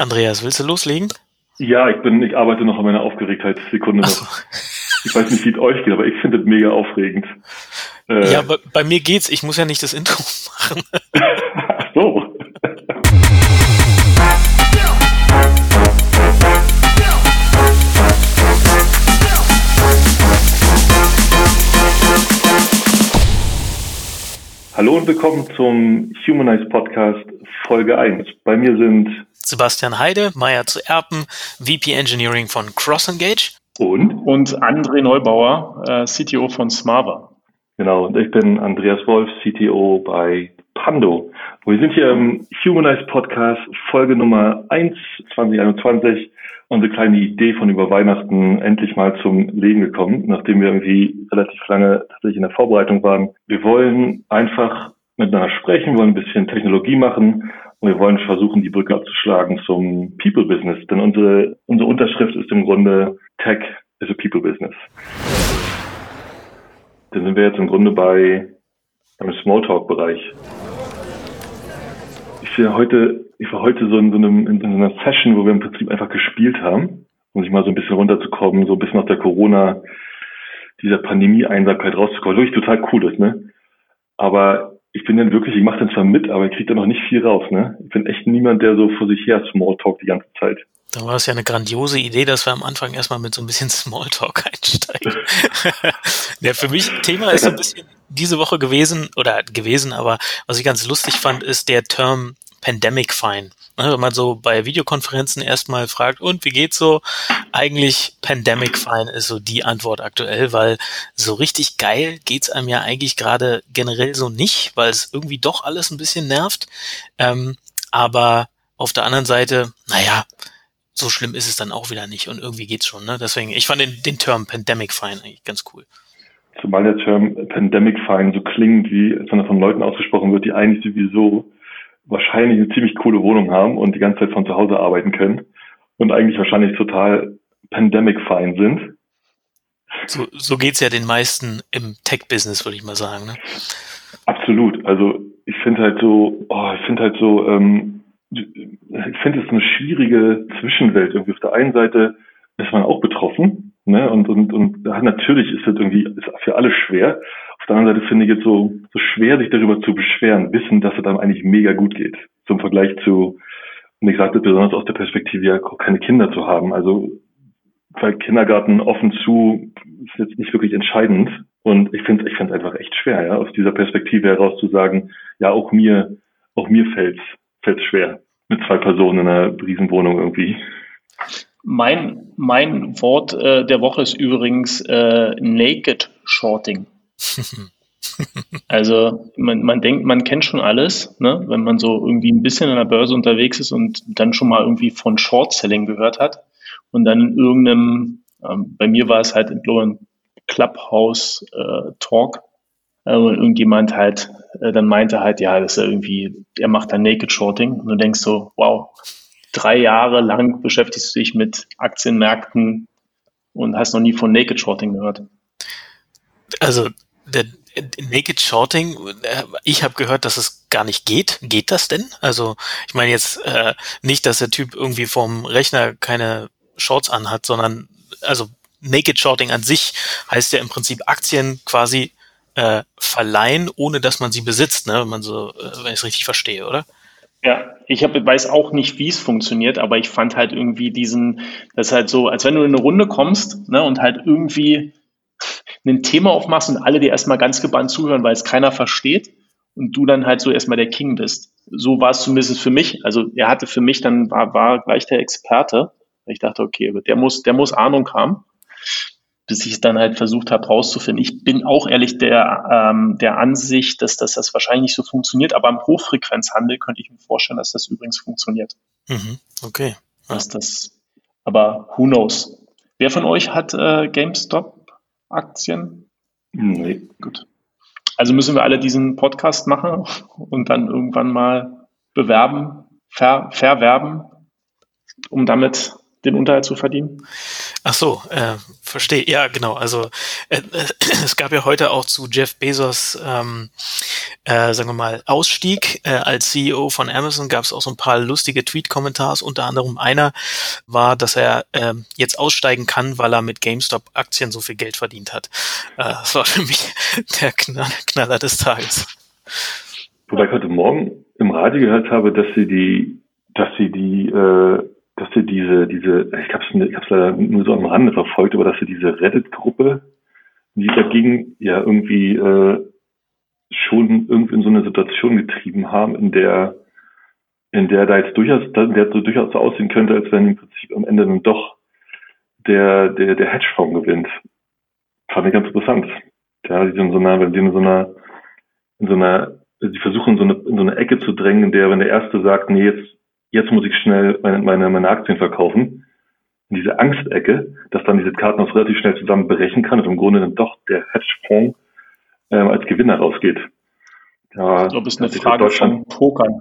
Andreas, willst du loslegen? Ja, ich bin, ich arbeite noch an meiner Aufgeregtheitssekunde noch. So. Ich weiß nicht, wie es euch geht, aber ich finde es mega aufregend. Äh, ja, bei, bei mir geht's. Ich muss ja nicht das Intro machen. Ach so. Hallo und willkommen zum Humanize Podcast Folge 1. Bei mir sind Sebastian Heide, Meier zu Erpen, VP Engineering von CrossEngage. Und? Und André Neubauer, äh, CTO von Smava. Genau, und ich bin Andreas Wolf, CTO bei Pando. Wir sind hier im Humanize Podcast Folge Nummer 1 2021 unsere kleine Idee von über Weihnachten endlich mal zum Leben gekommen, nachdem wir irgendwie relativ lange tatsächlich in der Vorbereitung waren. Wir wollen einfach miteinander sprechen, wir wollen ein bisschen Technologie machen und wir wollen versuchen, die Brücke abzuschlagen zum People Business. Denn unsere, unsere Unterschrift ist im Grunde Tech is a People Business. Dann sind wir jetzt im Grunde bei einem Smalltalk-Bereich. Ich war heute, ich war heute so in so, einem, in so einer Session, wo wir im Prinzip einfach gespielt haben, um sich mal so ein bisschen runterzukommen, so ein bisschen aus der Corona, dieser Pandemie-Einsamkeit rauszukommen. Wirklich total cool ist, ne? Aber ich bin dann wirklich, ich mache dann zwar mit, aber ich kriege da noch nicht viel raus, ne? Ich bin echt niemand, der so vor sich her Smalltalk die ganze Zeit. Da war es ja eine grandiose Idee, dass wir am Anfang erstmal mit so ein bisschen Smalltalk einsteigen. ja, für mich Thema ist so ein bisschen diese Woche gewesen, oder gewesen, aber was ich ganz lustig fand, ist der Term Pandemic Fine. Ne, wenn man so bei Videokonferenzen erstmal fragt, und wie geht's so? Eigentlich Pandemic Fine ist so die Antwort aktuell, weil so richtig geil geht's einem ja eigentlich gerade generell so nicht, weil es irgendwie doch alles ein bisschen nervt. Ähm, aber auf der anderen Seite, naja, so schlimm ist es dann auch wieder nicht und irgendwie geht's schon. Ne? Deswegen, ich fand den, den Term Pandemic Fine eigentlich ganz cool. Zumal der Term Pandemic Fine so klingt, wie wenn von Leuten ausgesprochen wird, die eigentlich sowieso wahrscheinlich eine ziemlich coole Wohnung haben und die ganze Zeit von zu Hause arbeiten können und eigentlich wahrscheinlich total Pandemic-fine sind. So, so geht's ja den meisten im Tech-Business, würde ich mal sagen. Ne? Absolut. Also ich finde halt so, oh, ich finde halt so, ähm, ich finde es eine schwierige Zwischenwelt. Irgendwie auf der einen Seite ist man auch betroffen, ne? Und und und natürlich ist das irgendwie ist für alle schwer. Der anderen Seite finde ich jetzt so so schwer, sich darüber zu beschweren, wissen, dass es dann eigentlich mega gut geht. Zum Vergleich zu, und ich sagte besonders aus der Perspektive, ja, keine Kinder zu haben. Also weil Kindergarten offen zu ist jetzt nicht wirklich entscheidend. Und ich finde ich finde es einfach echt schwer, ja, aus dieser Perspektive heraus zu sagen, ja, auch mir, auch mir fällt's, fällt's schwer mit zwei Personen in einer Riesenwohnung irgendwie. Mein, mein Wort äh, der Woche ist übrigens äh, Naked Shorting. also man, man denkt, man kennt schon alles, ne? wenn man so irgendwie ein bisschen an der Börse unterwegs ist und dann schon mal irgendwie von Short Selling gehört hat und dann in irgendeinem, ähm, bei mir war es halt in einem Clubhouse äh, Talk, äh, irgendjemand halt äh, dann meinte halt, ja, das ist irgendwie, er macht da Naked Shorting und du denkst so, wow, drei Jahre lang beschäftigst du dich mit Aktienmärkten und hast noch nie von Naked Shorting gehört. Also der Naked Shorting, äh, ich habe gehört, dass es gar nicht geht. Geht das denn? Also ich meine jetzt äh, nicht, dass der Typ irgendwie vom Rechner keine Shorts anhat, sondern also Naked Shorting an sich heißt ja im Prinzip Aktien quasi äh, verleihen, ohne dass man sie besitzt, ne? wenn man so, äh, wenn ich es richtig verstehe, oder? Ja, ich hab, weiß auch nicht, wie es funktioniert, aber ich fand halt irgendwie diesen, das ist halt so, als wenn du in eine Runde kommst ne, und halt irgendwie ein Thema aufmachst und alle dir erstmal ganz gebannt zuhören, weil es keiner versteht und du dann halt so erstmal der King bist. So war es zumindest für mich. Also er hatte für mich dann, war, war gleich der Experte. Ich dachte, okay, der muss, der muss Ahnung haben bis ich es dann halt versucht habe rauszufinden. Ich bin auch ehrlich der, ähm, der Ansicht, dass, dass das wahrscheinlich nicht so funktioniert, aber im Hochfrequenzhandel könnte ich mir vorstellen, dass das übrigens funktioniert. Mhm, okay. Dass das, aber who knows? Wer von euch hat äh, GameStop-Aktien? Nee. Gut. Also müssen wir alle diesen Podcast machen und dann irgendwann mal bewerben, ver, verwerben, um damit den Unterhalt zu verdienen. Ach so, äh, verstehe. Ja, genau. Also äh, äh, es gab ja heute auch zu Jeff Bezos, ähm, äh, sagen wir mal, Ausstieg äh, als CEO von Amazon. Gab es auch so ein paar lustige Tweet-Kommentars. Unter anderem einer war, dass er äh, jetzt aussteigen kann, weil er mit GameStop-Aktien so viel Geld verdient hat. Äh, das war für mich der Knall Knaller des Tages. Wobei ich heute Morgen im Radio gehört habe, dass sie die, dass sie die äh, dass sie diese, diese, ich habe es ich hab's leider nur so am Rande verfolgt, aber dass sie diese Reddit-Gruppe, die dagegen ja irgendwie äh, schon irgendwie in so eine Situation getrieben haben, in der in der da jetzt durchaus, der so durchaus so aussehen könnte, als wenn im Prinzip am Ende dann doch der, der, der Hedgefonds gewinnt. Fand ich ganz interessant. Ja, die in so einer, wenn die in so einer, in so einer, sie versuchen so eine, in so eine Ecke zu drängen, in der, wenn der Erste sagt, nee, jetzt jetzt muss ich schnell meine, meine, meine Aktien verkaufen. Und diese Angstecke, dass dann diese Karten auch relativ schnell zusammenbrechen kann und im Grunde dann doch der Hedgefonds ähm, als Gewinner rausgeht. Ja, ich glaube, es ist eine Frage vom Pokern.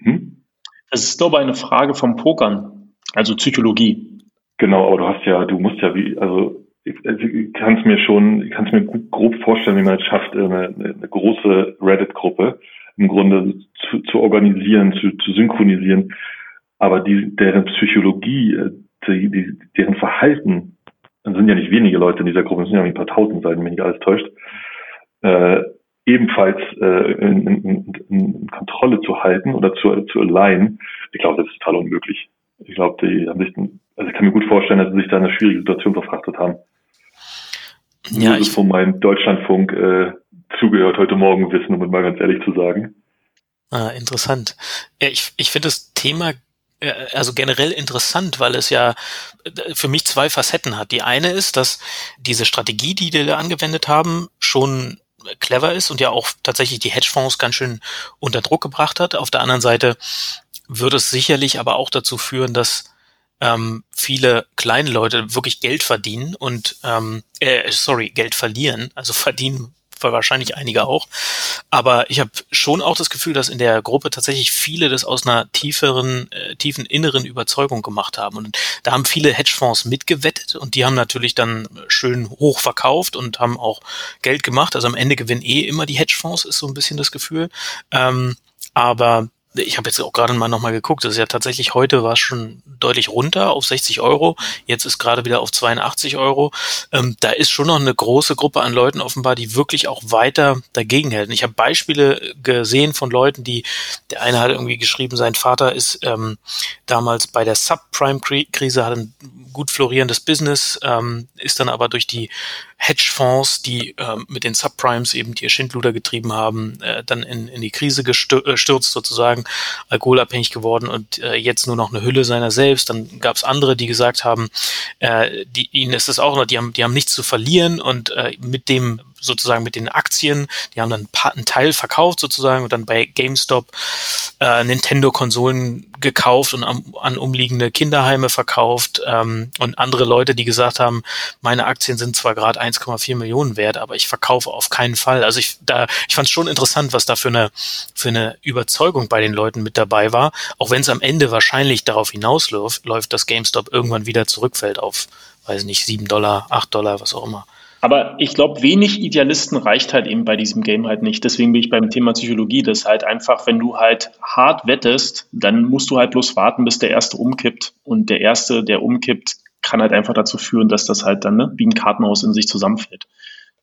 Hm? Das ist, glaube ich, eine Frage vom Pokern, also Psychologie. Genau, aber du hast ja, du musst ja wie, also ich, ich kann es mir schon, ich kann es mir grob vorstellen, wie man es schafft, eine, eine große Reddit-Gruppe im Grunde zu, zu organisieren, zu, zu synchronisieren. Aber die, deren Psychologie, äh, die, die, deren Verhalten, dann sind ja nicht wenige Leute in dieser Gruppe, es sind ja ein paar tausend sein, wenn mich alles täuscht, äh, ebenfalls äh, in, in, in Kontrolle zu halten oder zu, zu alignen, ich glaube, das ist total unmöglich. Ich glaube, die haben sich, also ich kann mir gut vorstellen, dass sie sich da in eine schwierige Situation verfrachtet haben. Ja, Nur ich von meinem Deutschlandfunk äh, zugehört heute Morgen wissen, um es mal ganz ehrlich zu sagen. Ah, interessant. Ich, ich finde das Thema äh, also generell interessant, weil es ja äh, für mich zwei Facetten hat. Die eine ist, dass diese Strategie, die die da angewendet haben, schon clever ist und ja auch tatsächlich die Hedgefonds ganz schön unter Druck gebracht hat. Auf der anderen Seite würde es sicherlich aber auch dazu führen, dass ähm, viele kleine Leute wirklich Geld verdienen und ähm, äh, sorry, Geld verlieren, also verdienen wahrscheinlich einige auch. Aber ich habe schon auch das Gefühl, dass in der Gruppe tatsächlich viele das aus einer tieferen, äh, tiefen inneren Überzeugung gemacht haben. Und da haben viele Hedgefonds mitgewettet und die haben natürlich dann schön hoch verkauft und haben auch Geld gemacht. Also am Ende gewinnen eh immer die Hedgefonds, ist so ein bisschen das Gefühl. Ähm, aber ich habe jetzt auch gerade mal nochmal geguckt, das ist ja tatsächlich heute war schon deutlich runter auf 60 Euro, jetzt ist gerade wieder auf 82 Euro. Ähm, da ist schon noch eine große Gruppe an Leuten offenbar, die wirklich auch weiter dagegen hält. Ich habe Beispiele gesehen von Leuten, die, der eine hat irgendwie geschrieben, sein Vater ist ähm, damals bei der Subprime-Krise, hat ein gut florierendes Business, ähm, ist dann aber durch die Hedgefonds, die ähm, mit den Subprimes eben die Schindluder getrieben haben, äh, dann in, in die Krise gestürzt äh, sozusagen, alkoholabhängig geworden und äh, jetzt nur noch eine Hülle seiner selbst. Dann gab es andere, die gesagt haben, äh, die, ihnen ist es auch noch, die haben, die haben nichts zu verlieren und äh, mit dem sozusagen mit den Aktien. Die haben dann einen Teil verkauft sozusagen und dann bei GameStop äh, Nintendo-Konsolen gekauft und an, an umliegende Kinderheime verkauft ähm, und andere Leute, die gesagt haben, meine Aktien sind zwar gerade 1,4 Millionen wert, aber ich verkaufe auf keinen Fall. Also ich da, ich fand es schon interessant, was da für eine für eine Überzeugung bei den Leuten mit dabei war, auch wenn es am Ende wahrscheinlich darauf hinausläuft, läuft, dass GameStop irgendwann wieder zurückfällt auf, weiß nicht, 7 Dollar, 8 Dollar, was auch immer. Aber ich glaube, wenig Idealisten reicht halt eben bei diesem Game halt nicht. Deswegen bin ich beim Thema Psychologie, das halt einfach, wenn du halt hart wettest, dann musst du halt bloß warten, bis der Erste umkippt. Und der Erste, der umkippt, kann halt einfach dazu führen, dass das halt dann ne, wie ein Kartenhaus in sich zusammenfällt.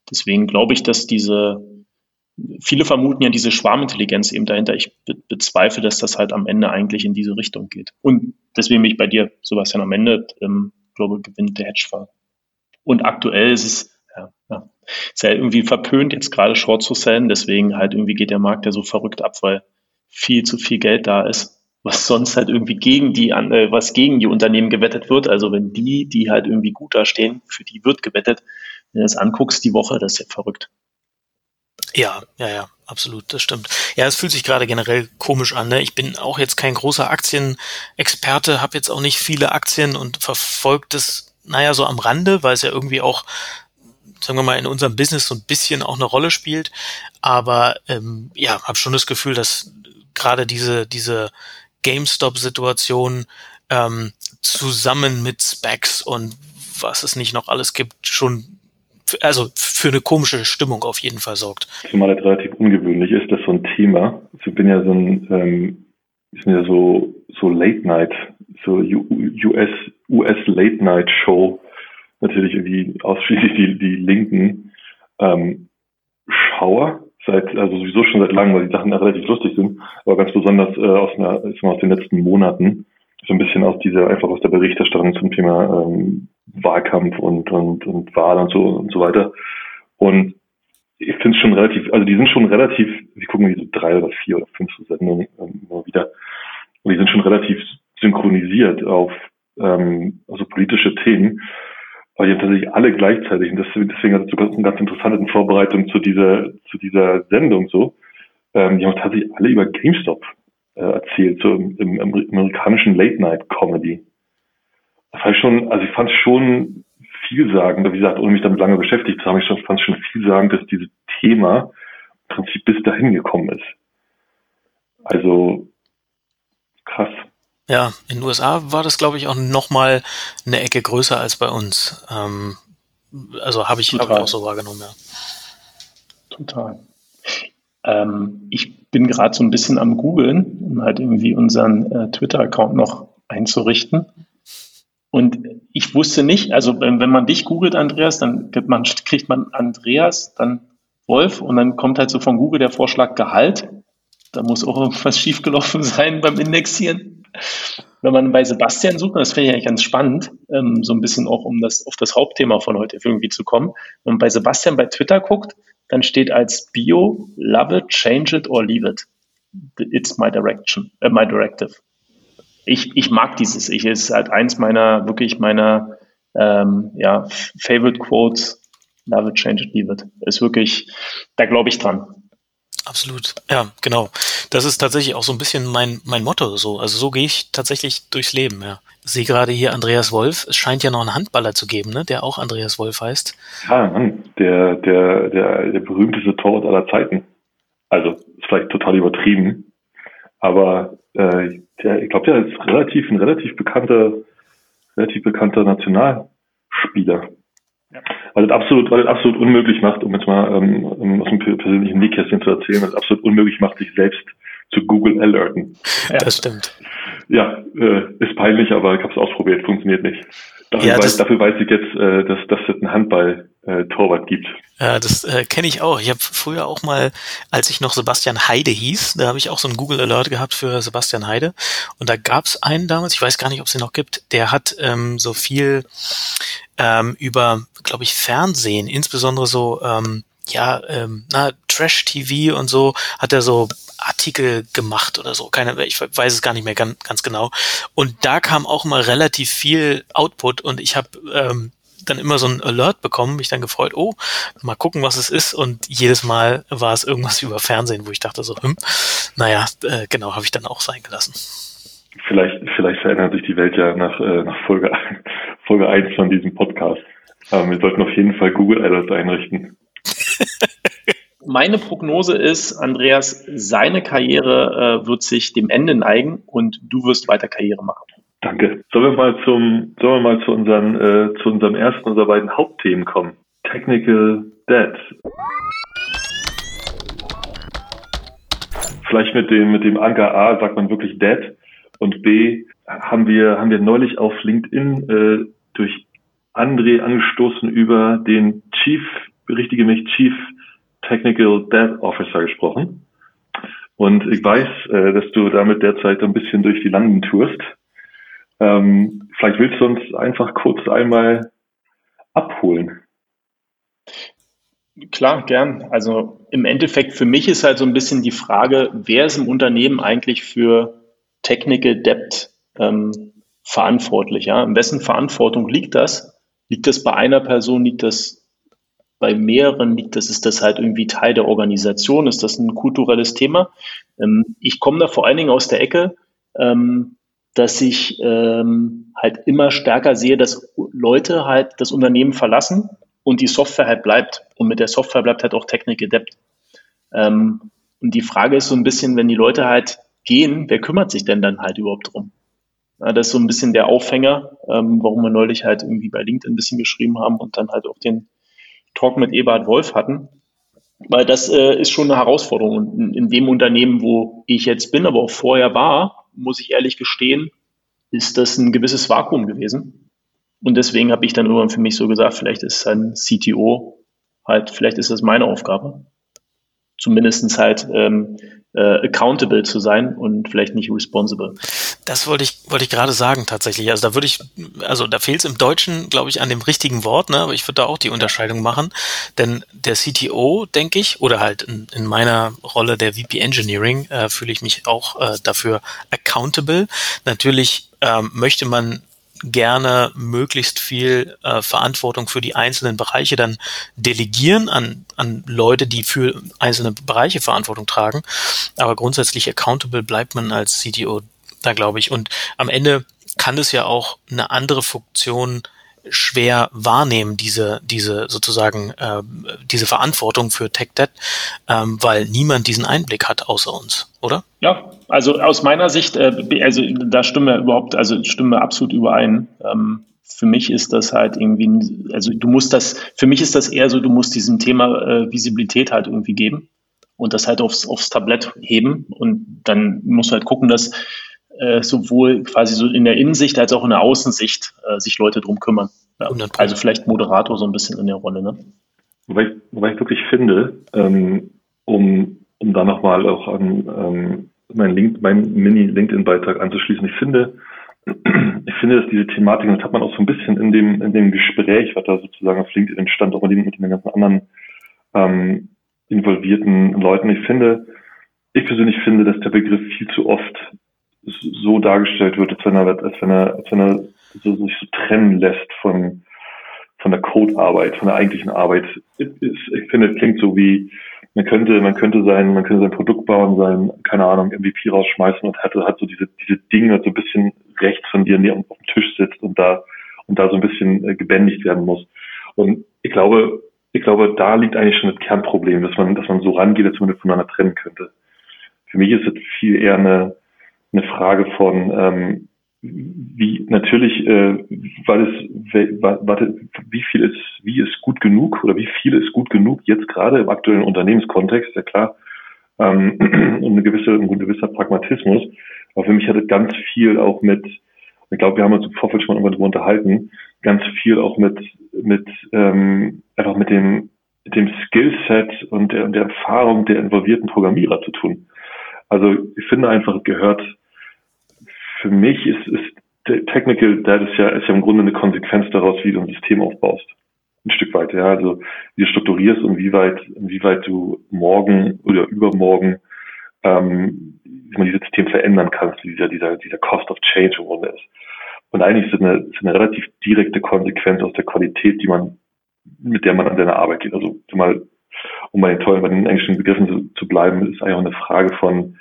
Deswegen glaube ich, dass diese, viele vermuten ja diese Schwarmintelligenz eben dahinter. Ich be bezweifle, dass das halt am Ende eigentlich in diese Richtung geht. Und deswegen bin ich bei dir, Sebastian, am Ende, ähm, glaube gewinnt der Hedgefonds. Und aktuell ist es. Ist ja irgendwie verpönt, jetzt gerade Short zu sellen, deswegen halt irgendwie geht der Markt ja so verrückt ab, weil viel zu viel Geld da ist, was sonst halt irgendwie gegen die, äh, was gegen die Unternehmen gewettet wird. Also wenn die, die halt irgendwie gut dastehen, für die wird gewettet. Wenn du das anguckst, die Woche, das ist ja verrückt. Ja, ja, ja, absolut, das stimmt. Ja, es fühlt sich gerade generell komisch an. Ne? Ich bin auch jetzt kein großer Aktienexperte, habe jetzt auch nicht viele Aktien und verfolgt es, naja, so am Rande, weil es ja irgendwie auch sagen wir mal, in unserem Business so ein bisschen auch eine Rolle spielt. Aber ähm, ja, habe schon das Gefühl, dass gerade diese, diese GameStop-Situation ähm, zusammen mit Specs und was es nicht noch alles gibt, schon also für eine komische Stimmung auf jeden Fall sorgt. Zumal das relativ ungewöhnlich ist, dass so ein Thema, ich bin ja so ein, ähm, ich bin ja so, so Late Night, so US, US Late Night Show, natürlich irgendwie ausschließlich die, die Linken, ähm, Schauer, seit, also sowieso schon seit langem, weil die Sachen ja relativ lustig sind, aber ganz besonders äh, aus, einer, aus den letzten Monaten, so ein bisschen aus dieser, einfach aus der Berichterstattung zum Thema ähm, Wahlkampf und, und, und Wahl und so und so weiter. Und ich finde es schon relativ, also die sind schon relativ, wir gucken wie so drei oder vier oder fünf Sendungen ähm, immer wieder. Und die sind schon relativ synchronisiert auf ähm, also politische Themen. Weil jetzt tatsächlich alle gleichzeitig, und deswegen, hat es sogar eine ganz interessante in Vorbereitung zu dieser, zu dieser Sendung so, ähm, die haben tatsächlich alle über GameStop äh, erzählt, so im, im, im amerikanischen Late-Night-Comedy. Das war schon, also ich fand es schon vielsagend, wie gesagt, ohne mich damit lange beschäftigt zu haben, ich fand es schon vielsagend, dass dieses Thema im Prinzip bis dahin gekommen ist. Also krass. Ja, in den USA war das, glaube ich, auch nochmal eine Ecke größer als bei uns. Ähm, also habe ich, hab ich auch so wahrgenommen, ja. Total. Ähm, ich bin gerade so ein bisschen am Googeln, um halt irgendwie unseren äh, Twitter-Account noch einzurichten. Und ich wusste nicht, also wenn, wenn man dich googelt, Andreas, dann man, kriegt man Andreas, dann Wolf und dann kommt halt so von Google der Vorschlag Gehalt. Da muss auch irgendwas schiefgelaufen sein beim Indexieren. Wenn man bei Sebastian sucht, das finde ich eigentlich ganz spannend, ähm, so ein bisschen auch um das auf das Hauptthema von heute irgendwie zu kommen. Wenn man bei Sebastian bei Twitter guckt, dann steht als Bio, love it, change it or leave it. It's my direction, äh, my directive. Ich, ich mag dieses. Ich ist halt eins meiner, wirklich meiner ähm, ja, Favorite Quotes. Love it, change it, leave it. Ist wirklich, da glaube ich dran. Absolut. Ja, genau. Das ist tatsächlich auch so ein bisschen mein, mein Motto so. Also so gehe ich tatsächlich durchs Leben, ja. Ich sehe gerade hier Andreas Wolf. Es scheint ja noch einen Handballer zu geben, ne? der auch Andreas Wolf heißt. Ja, der, der, der, der berühmteste Torwart aller Zeiten. Also, ist vielleicht total übertrieben. Aber äh, der, ich glaube, der ist relativ, ein relativ bekannter, relativ bekannter Nationalspieler. Ja. Weil das absolut, weil das absolut unmöglich macht, um jetzt mal ähm, aus dem persönlichen Nähkästchen zu erzählen, weil es absolut unmöglich macht, sich selbst zu Google alerten. Ja, das stimmt. Ja, äh, ist peinlich, aber ich habe es ausprobiert, funktioniert nicht. Dafür, ja, weiß, dafür weiß ich jetzt, äh, dass, dass es einen Handball-Torwart äh, gibt. Ja, das äh, kenne ich auch. Ich habe früher auch mal, als ich noch Sebastian Heide hieß, da habe ich auch so einen Google Alert gehabt für Sebastian Heide. Und da gab es einen damals, ich weiß gar nicht, ob es den noch gibt, der hat ähm, so viel ähm, über, glaube ich, Fernsehen, insbesondere so, ähm, ja, ähm, na, Trash-TV und so, hat er so Artikel gemacht oder so. Keine, ich weiß es gar nicht mehr ganz, ganz genau. Und da kam auch mal relativ viel Output und ich habe ähm, dann immer so ein Alert bekommen, mich dann gefreut, oh, mal gucken, was es ist. Und jedes Mal war es irgendwas über Fernsehen, wo ich dachte so, hm, naja, äh, genau, habe ich dann auch sein gelassen. Vielleicht, vielleicht verändert sich die Welt ja nach, äh, nach Folge, Folge 1 von diesem Podcast. Aber wir sollten auf jeden Fall Google Alerts einrichten. Meine Prognose ist, Andreas, seine Karriere äh, wird sich dem Ende neigen und du wirst weiter Karriere machen. Danke. Sollen wir mal zum, sollen wir mal zu unseren, äh, zu unserem ersten unserer beiden Hauptthemen kommen? Technical Debt. Vielleicht mit dem, mit dem Anker A sagt man wirklich Debt und B haben wir, haben wir neulich auf LinkedIn äh, durch André angestoßen über den Chief, berichtige mich, Chief Technical Debt Officer gesprochen. Und ich weiß, äh, dass du damit derzeit ein bisschen durch die Landen tourst. Ähm, vielleicht willst du uns einfach kurz einmal abholen. Klar, gern. Also im Endeffekt für mich ist halt so ein bisschen die Frage, wer ist im Unternehmen eigentlich für Technical Debt ähm, verantwortlich? Ja? In wessen Verantwortung liegt das? Liegt das bei einer Person? Liegt das bei mehreren liegt das, ist das halt irgendwie Teil der Organisation, ist das ein kulturelles Thema. Ähm, ich komme da vor allen Dingen aus der Ecke, ähm, dass ich ähm, halt immer stärker sehe, dass Leute halt das Unternehmen verlassen und die Software halt bleibt. Und mit der Software bleibt halt auch Technik gedeppt. Ähm, und die Frage ist so ein bisschen, wenn die Leute halt gehen, wer kümmert sich denn dann halt überhaupt drum? Das ist so ein bisschen der Aufhänger, ähm, warum wir neulich halt irgendwie bei LinkedIn ein bisschen geschrieben haben und dann halt auch den Talk mit Eberhard Wolf hatten. Weil das äh, ist schon eine Herausforderung. Und in, in dem Unternehmen, wo ich jetzt bin, aber auch vorher war, muss ich ehrlich gestehen, ist das ein gewisses Vakuum gewesen. Und deswegen habe ich dann irgendwann für mich so gesagt, vielleicht ist ein CTO halt, vielleicht ist das meine Aufgabe. Zumindestens halt ähm, äh, accountable zu sein und vielleicht nicht responsible. Das wollte ich, wollte ich gerade sagen tatsächlich. Also da würde ich, also da fehlt es im Deutschen, glaube ich, an dem richtigen Wort, ne? aber ich würde da auch die Unterscheidung machen. Denn der CTO, denke ich, oder halt in, in meiner Rolle der VP Engineering äh, fühle ich mich auch äh, dafür accountable. Natürlich ähm, möchte man gerne möglichst viel äh, Verantwortung für die einzelnen Bereiche dann delegieren an, an Leute, die für einzelne Bereiche Verantwortung tragen. Aber grundsätzlich accountable bleibt man als CTO da, glaube ich. Und am Ende kann es ja auch eine andere Funktion schwer wahrnehmen, diese, diese sozusagen, äh, diese Verantwortung für TechDebt, ähm, weil niemand diesen Einblick hat außer uns, oder? Ja, also aus meiner Sicht, äh, also da stimmen wir überhaupt, also stimmen wir absolut überein. Ähm, für mich ist das halt irgendwie, also du musst das, für mich ist das eher so, du musst diesem Thema äh, Visibilität halt irgendwie geben und das halt aufs, aufs Tablett heben und dann musst du halt gucken, dass äh, sowohl quasi so in der Innensicht als auch in der Außensicht äh, sich Leute drum kümmern. Ja. Also vielleicht Moderator so ein bisschen in der Rolle. Ne? Wobei, ich, wobei ich wirklich finde, ähm, um, um da nochmal auch an ähm, mein, Link, mein Mini-LinkedIn-Beitrag anzuschließen, ich finde, ich finde, dass diese Thematik, das hat man auch so ein bisschen in dem, in dem Gespräch, was da sozusagen auf LinkedIn entstand, auch mit den, mit den ganzen anderen ähm, involvierten Leuten. Ich finde, ich persönlich finde, dass der Begriff viel zu oft so dargestellt wird, als wenn er, als wenn er, als wenn er so, sich so trennen lässt von, von der Codearbeit, von der eigentlichen Arbeit. Ich, finde, es klingt so wie, man könnte, man könnte sein, man könnte sein Produkt bauen, sein, keine Ahnung, MVP rausschmeißen und hätte halt so diese, diese Dinge so ein bisschen rechts von dir auf dem Tisch sitzt und da, und da so ein bisschen äh, gebändigt werden muss. Und ich glaube, ich glaube, da liegt eigentlich schon das Kernproblem, dass man, dass man so rangeht, als man das voneinander trennen könnte. Für mich ist es viel eher eine, eine Frage von, ähm, wie natürlich, äh, weil es, warte, wie viel ist, wie ist gut genug oder wie viel ist gut genug jetzt gerade im aktuellen Unternehmenskontext, ja klar, ähm, und eine gewisse, ein gewisser Pragmatismus. Aber für mich hat es ganz viel auch mit, ich glaube, wir haben uns im Vorfeld schon mal darüber unterhalten, ganz viel auch mit, mit ähm, einfach mit dem, mit dem Skillset und der, der Erfahrung der involvierten Programmierer zu tun. Also ich finde einfach, gehört für mich ist, ist Technical Debt ist ja, ist ja im Grunde eine Konsequenz daraus, wie du ein System aufbaust. Ein Stück weit, ja. Also wie du strukturierst und wie weit, wie weit du morgen oder übermorgen ähm, wie man dieses System verändern kannst, wie dieser, dieser, dieser Cost of Change im Grunde ist. Und eigentlich ist es eine, ist eine relativ direkte Konsequenz aus der Qualität, die man, mit der man an seine Arbeit geht. Also mal, um bei den tollen, bei den englischen Begriffen zu, zu bleiben, ist eigentlich auch eine Frage von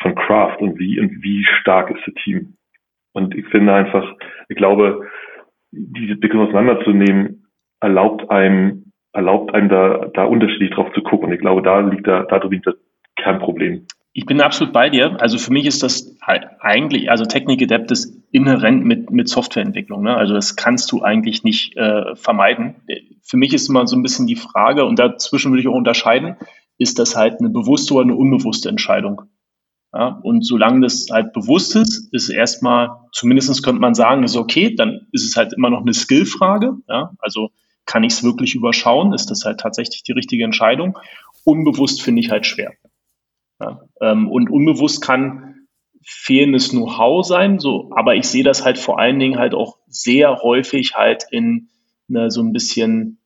von Craft und wie und wie stark ist das Team. Und ich finde einfach, ich glaube, diese Entwicklung auseinanderzunehmen, erlaubt einem, erlaubt einem da, da unterschiedlich drauf zu gucken. Und ich glaube, da liegt da, da liegt das Kernproblem. Ich bin absolut bei dir. Also für mich ist das halt eigentlich, also Technik Adept ist inhärent mit, mit Softwareentwicklung. Ne? Also das kannst du eigentlich nicht äh, vermeiden. Für mich ist immer so ein bisschen die Frage, und dazwischen würde ich auch unterscheiden, ist das halt eine bewusste oder eine unbewusste Entscheidung? Ja, und solange das halt bewusst ist, ist erstmal, zumindestens könnte man sagen, ist okay, dann ist es halt immer noch eine Skillfrage. Ja, also kann ich es wirklich überschauen? Ist das halt tatsächlich die richtige Entscheidung? Unbewusst finde ich halt schwer. Ja, ähm, und unbewusst kann fehlendes Know-how sein, so, aber ich sehe das halt vor allen Dingen halt auch sehr häufig halt in ne, so ein bisschen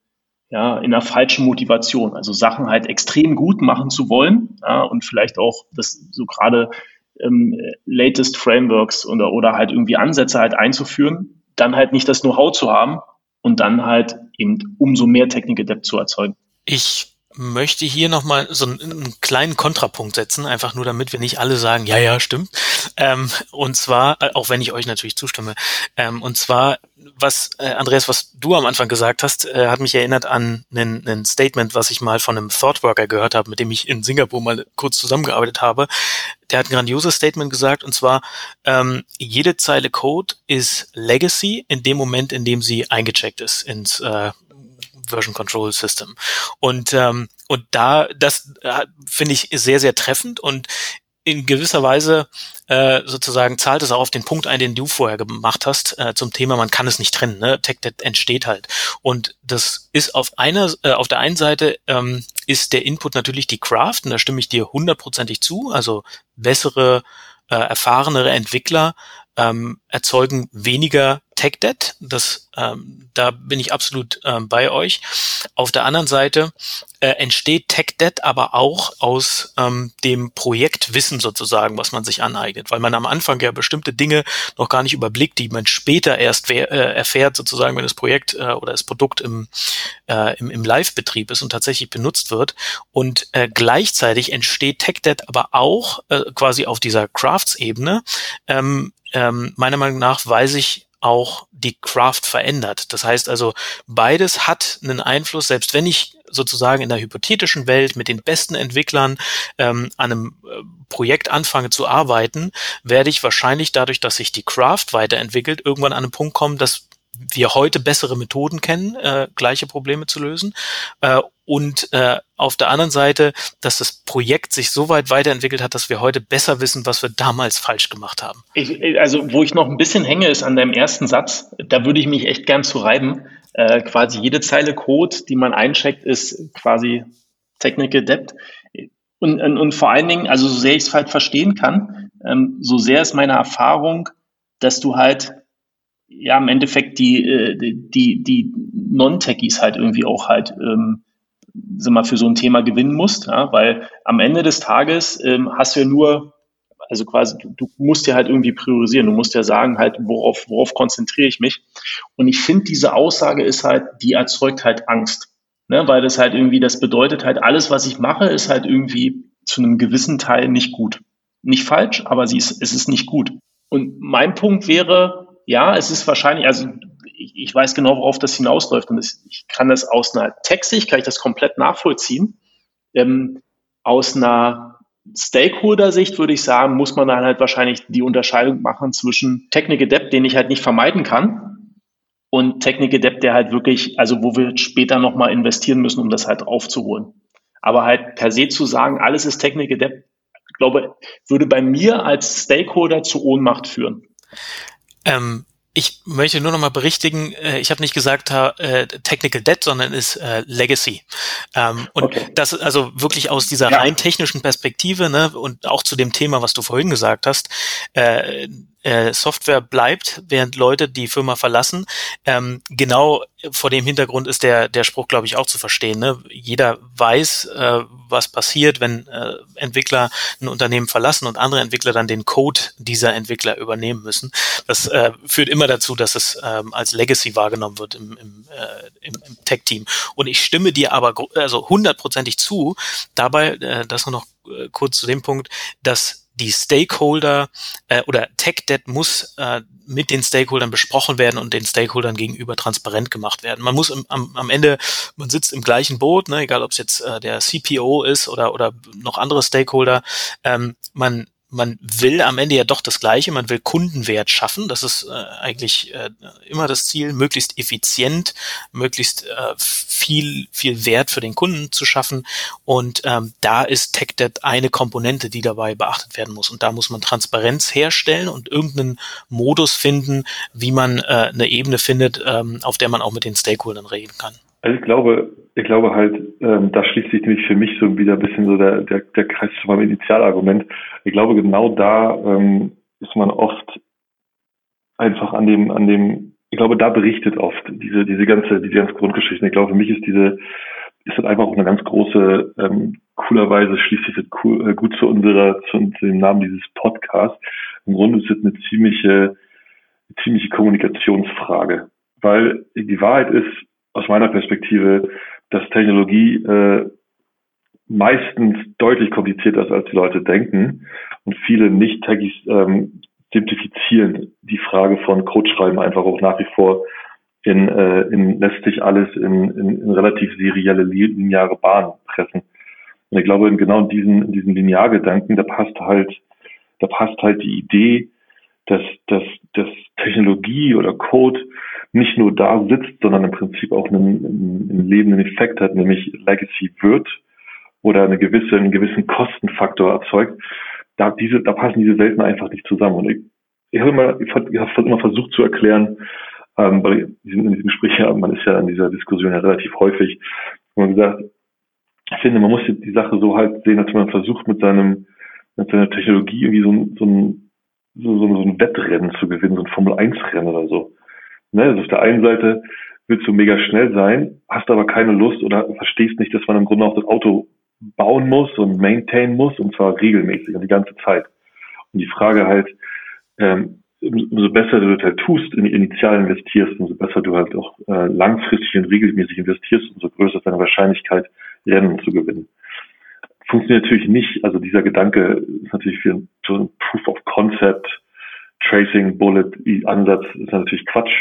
ja, in einer falschen Motivation. Also Sachen halt extrem gut machen zu wollen ja, und vielleicht auch das so gerade ähm, latest Frameworks oder, oder halt irgendwie Ansätze halt einzuführen, dann halt nicht das Know-how zu haben und dann halt eben umso mehr Technik-Adept zu erzeugen. Ich möchte hier nochmal so einen, einen, kleinen Kontrapunkt setzen, einfach nur damit wir nicht alle sagen, ja, ja, stimmt. Ähm, und zwar, äh, auch wenn ich euch natürlich zustimme, ähm, und zwar, was, äh, Andreas, was du am Anfang gesagt hast, äh, hat mich erinnert an ein Statement, was ich mal von einem Thoughtworker gehört habe, mit dem ich in Singapur mal kurz zusammengearbeitet habe. Der hat ein grandioses Statement gesagt, und zwar, ähm, jede Zeile Code ist Legacy in dem Moment, in dem sie eingecheckt ist ins äh, Version Control System. Und, ähm, und da, das äh, finde ich sehr, sehr treffend und in gewisser Weise äh, sozusagen zahlt es auch auf den Punkt ein, den du vorher gemacht hast, äh, zum Thema, man kann es nicht trennen. Ne? TechDebt entsteht halt. Und das ist auf einer, äh, auf der einen Seite ähm, ist der Input natürlich die Craft, und da stimme ich dir hundertprozentig zu, also bessere, äh, erfahrenere Entwickler ähm, erzeugen weniger Tech Debt. Das, ähm, da bin ich absolut ähm, bei euch. Auf der anderen Seite äh, entsteht Tech Debt aber auch aus ähm, dem Projektwissen sozusagen, was man sich aneignet, weil man am Anfang ja bestimmte Dinge noch gar nicht überblickt, die man später erst äh, erfährt, sozusagen, wenn das Projekt äh, oder das Produkt im, äh, im, im Live-Betrieb ist und tatsächlich benutzt wird. Und äh, gleichzeitig entsteht Tech Debt aber auch äh, quasi auf dieser Crafts-Ebene. Ähm, ähm, meiner Meinung nach weiß ich auch die Craft verändert. Das heißt also, beides hat einen Einfluss, selbst wenn ich sozusagen in der hypothetischen Welt mit den besten Entwicklern ähm, an einem äh, Projekt anfange zu arbeiten, werde ich wahrscheinlich dadurch, dass sich die Craft weiterentwickelt, irgendwann an einen Punkt kommen, dass wir heute bessere Methoden kennen, äh, gleiche Probleme zu lösen. Äh, und äh, auf der anderen Seite, dass das Projekt sich so weit weiterentwickelt hat, dass wir heute besser wissen, was wir damals falsch gemacht haben. Ich, also, wo ich noch ein bisschen hänge, ist an deinem ersten Satz. Da würde ich mich echt gern zu reiben. Äh, quasi jede Zeile Code, die man eincheckt, ist quasi Technical Debt. Und, und, und vor allen Dingen, also so sehr ich es halt verstehen kann, ähm, so sehr ist meine Erfahrung, dass du halt ja im Endeffekt die, äh, die, die Non-Techies halt irgendwie auch halt ähm, sag mal, für so ein Thema gewinnen musst, ja, weil am Ende des Tages ähm, hast du ja nur, also quasi, du, du musst ja halt irgendwie priorisieren, du musst ja sagen, halt, worauf, worauf konzentriere ich mich. Und ich finde, diese Aussage ist halt, die erzeugt halt Angst. Ne, weil das halt irgendwie, das bedeutet halt, alles, was ich mache, ist halt irgendwie zu einem gewissen Teil nicht gut. Nicht falsch, aber sie ist, es ist nicht gut. Und mein Punkt wäre, ja, es ist wahrscheinlich, also ich, ich weiß genau, worauf das hinausläuft und das, ich kann das aus einer Textsicht, kann ich das komplett nachvollziehen. Ähm, aus einer Stakeholder-Sicht würde ich sagen, muss man dann halt wahrscheinlich die Unterscheidung machen zwischen Technical Debt, den ich halt nicht vermeiden kann, und Technical Debt, der halt wirklich, also wo wir später nochmal investieren müssen, um das halt aufzuholen. Aber halt per se zu sagen, alles ist Technical Debt, glaube, würde bei mir als Stakeholder zu Ohnmacht führen. Ähm, ich möchte nur noch mal berichtigen, äh, ich habe nicht gesagt äh, Technical Debt, sondern ist äh, Legacy. Ähm, und okay. das also wirklich aus dieser ja. rein technischen Perspektive ne, und auch zu dem Thema, was du vorhin gesagt hast, äh, Software bleibt, während Leute die Firma verlassen. Ähm, genau vor dem Hintergrund ist der, der Spruch, glaube ich, auch zu verstehen. Ne? Jeder weiß, äh, was passiert, wenn äh, Entwickler ein Unternehmen verlassen und andere Entwickler dann den Code dieser Entwickler übernehmen müssen. Das äh, führt immer dazu, dass es ähm, als Legacy wahrgenommen wird im, im, äh, im, im Tech-Team. Und ich stimme dir aber also hundertprozentig zu, dabei, äh, das nur noch äh, kurz zu dem Punkt, dass die Stakeholder äh, oder TechDebt muss äh, mit den Stakeholdern besprochen werden und den Stakeholdern gegenüber transparent gemacht werden. Man muss im, am, am Ende, man sitzt im gleichen Boot, ne, egal ob es jetzt äh, der CPO ist oder, oder noch andere Stakeholder. Ähm, man man will am Ende ja doch das Gleiche, man will Kundenwert schaffen. Das ist äh, eigentlich äh, immer das Ziel, möglichst effizient, möglichst äh, viel, viel Wert für den Kunden zu schaffen. Und ähm, da ist TechDebt eine Komponente, die dabei beachtet werden muss. Und da muss man Transparenz herstellen und irgendeinen Modus finden, wie man äh, eine Ebene findet, ähm, auf der man auch mit den Stakeholdern reden kann. Also ich glaube, ich glaube halt, ähm, da schließt sich nämlich für mich so wieder ein bisschen so der, der, der Kreis zu meinem Initialargument. Ich glaube, genau da ähm, ist man oft einfach an dem, an dem, ich glaube, da berichtet oft diese, diese ganze, diese ganze Grundgeschichte. Ich glaube, für mich ist diese, ist das einfach auch eine ganz große, ähm, coolerweise schließt sich das cool, äh, gut zu unserer, zu, zu dem Namen dieses Podcasts. Im Grunde ist es eine ziemliche, ziemliche Kommunikationsfrage. Weil die Wahrheit ist, aus meiner Perspektive, dass Technologie äh, meistens deutlich komplizierter ist, als die Leute denken. Und viele Nicht-Techies ähm, simplifizieren die Frage von Codeschreiben einfach auch nach wie vor in, äh, in lässt sich alles in, in, in relativ serielle lineare Bahnen pressen. Und ich glaube, in genau diesen, in diesen Lineargedanken, da passt halt, da passt halt die Idee, dass, dass, dass Technologie oder Code nicht nur da sitzt, sondern im Prinzip auch einen, einen lebenden Effekt hat, nämlich Legacy wird oder eine gewisse, einen gewissen Kostenfaktor erzeugt. Da, diese, da passen diese Welten einfach nicht zusammen. Und ich, ich habe immer, ich habe immer versucht zu erklären, ähm, weil in diesem Gespräch, ja, man ist ja in dieser Diskussion ja relativ häufig, und gesagt, ich finde, man muss die Sache so halt sehen, dass man versucht mit seinem, mit seiner Technologie irgendwie so, so ein, so, so, ein Wettrennen zu gewinnen, so ein Formel-1-Rennen oder so. Ne? Also auf der einen Seite willst du mega schnell sein, hast aber keine Lust oder verstehst nicht, dass man im Grunde auch das Auto bauen muss und maintain muss und zwar regelmäßig und die ganze Zeit. Und die Frage halt, ähm, umso besser du das halt tust, in initial investierst, umso besser du halt auch äh, langfristig und regelmäßig investierst, umso größer ist deine Wahrscheinlichkeit, Rennen zu gewinnen. Funktioniert natürlich nicht, also dieser Gedanke ist natürlich für so ein Proof of Concept, Tracing, Bullet, Ansatz ist natürlich Quatsch.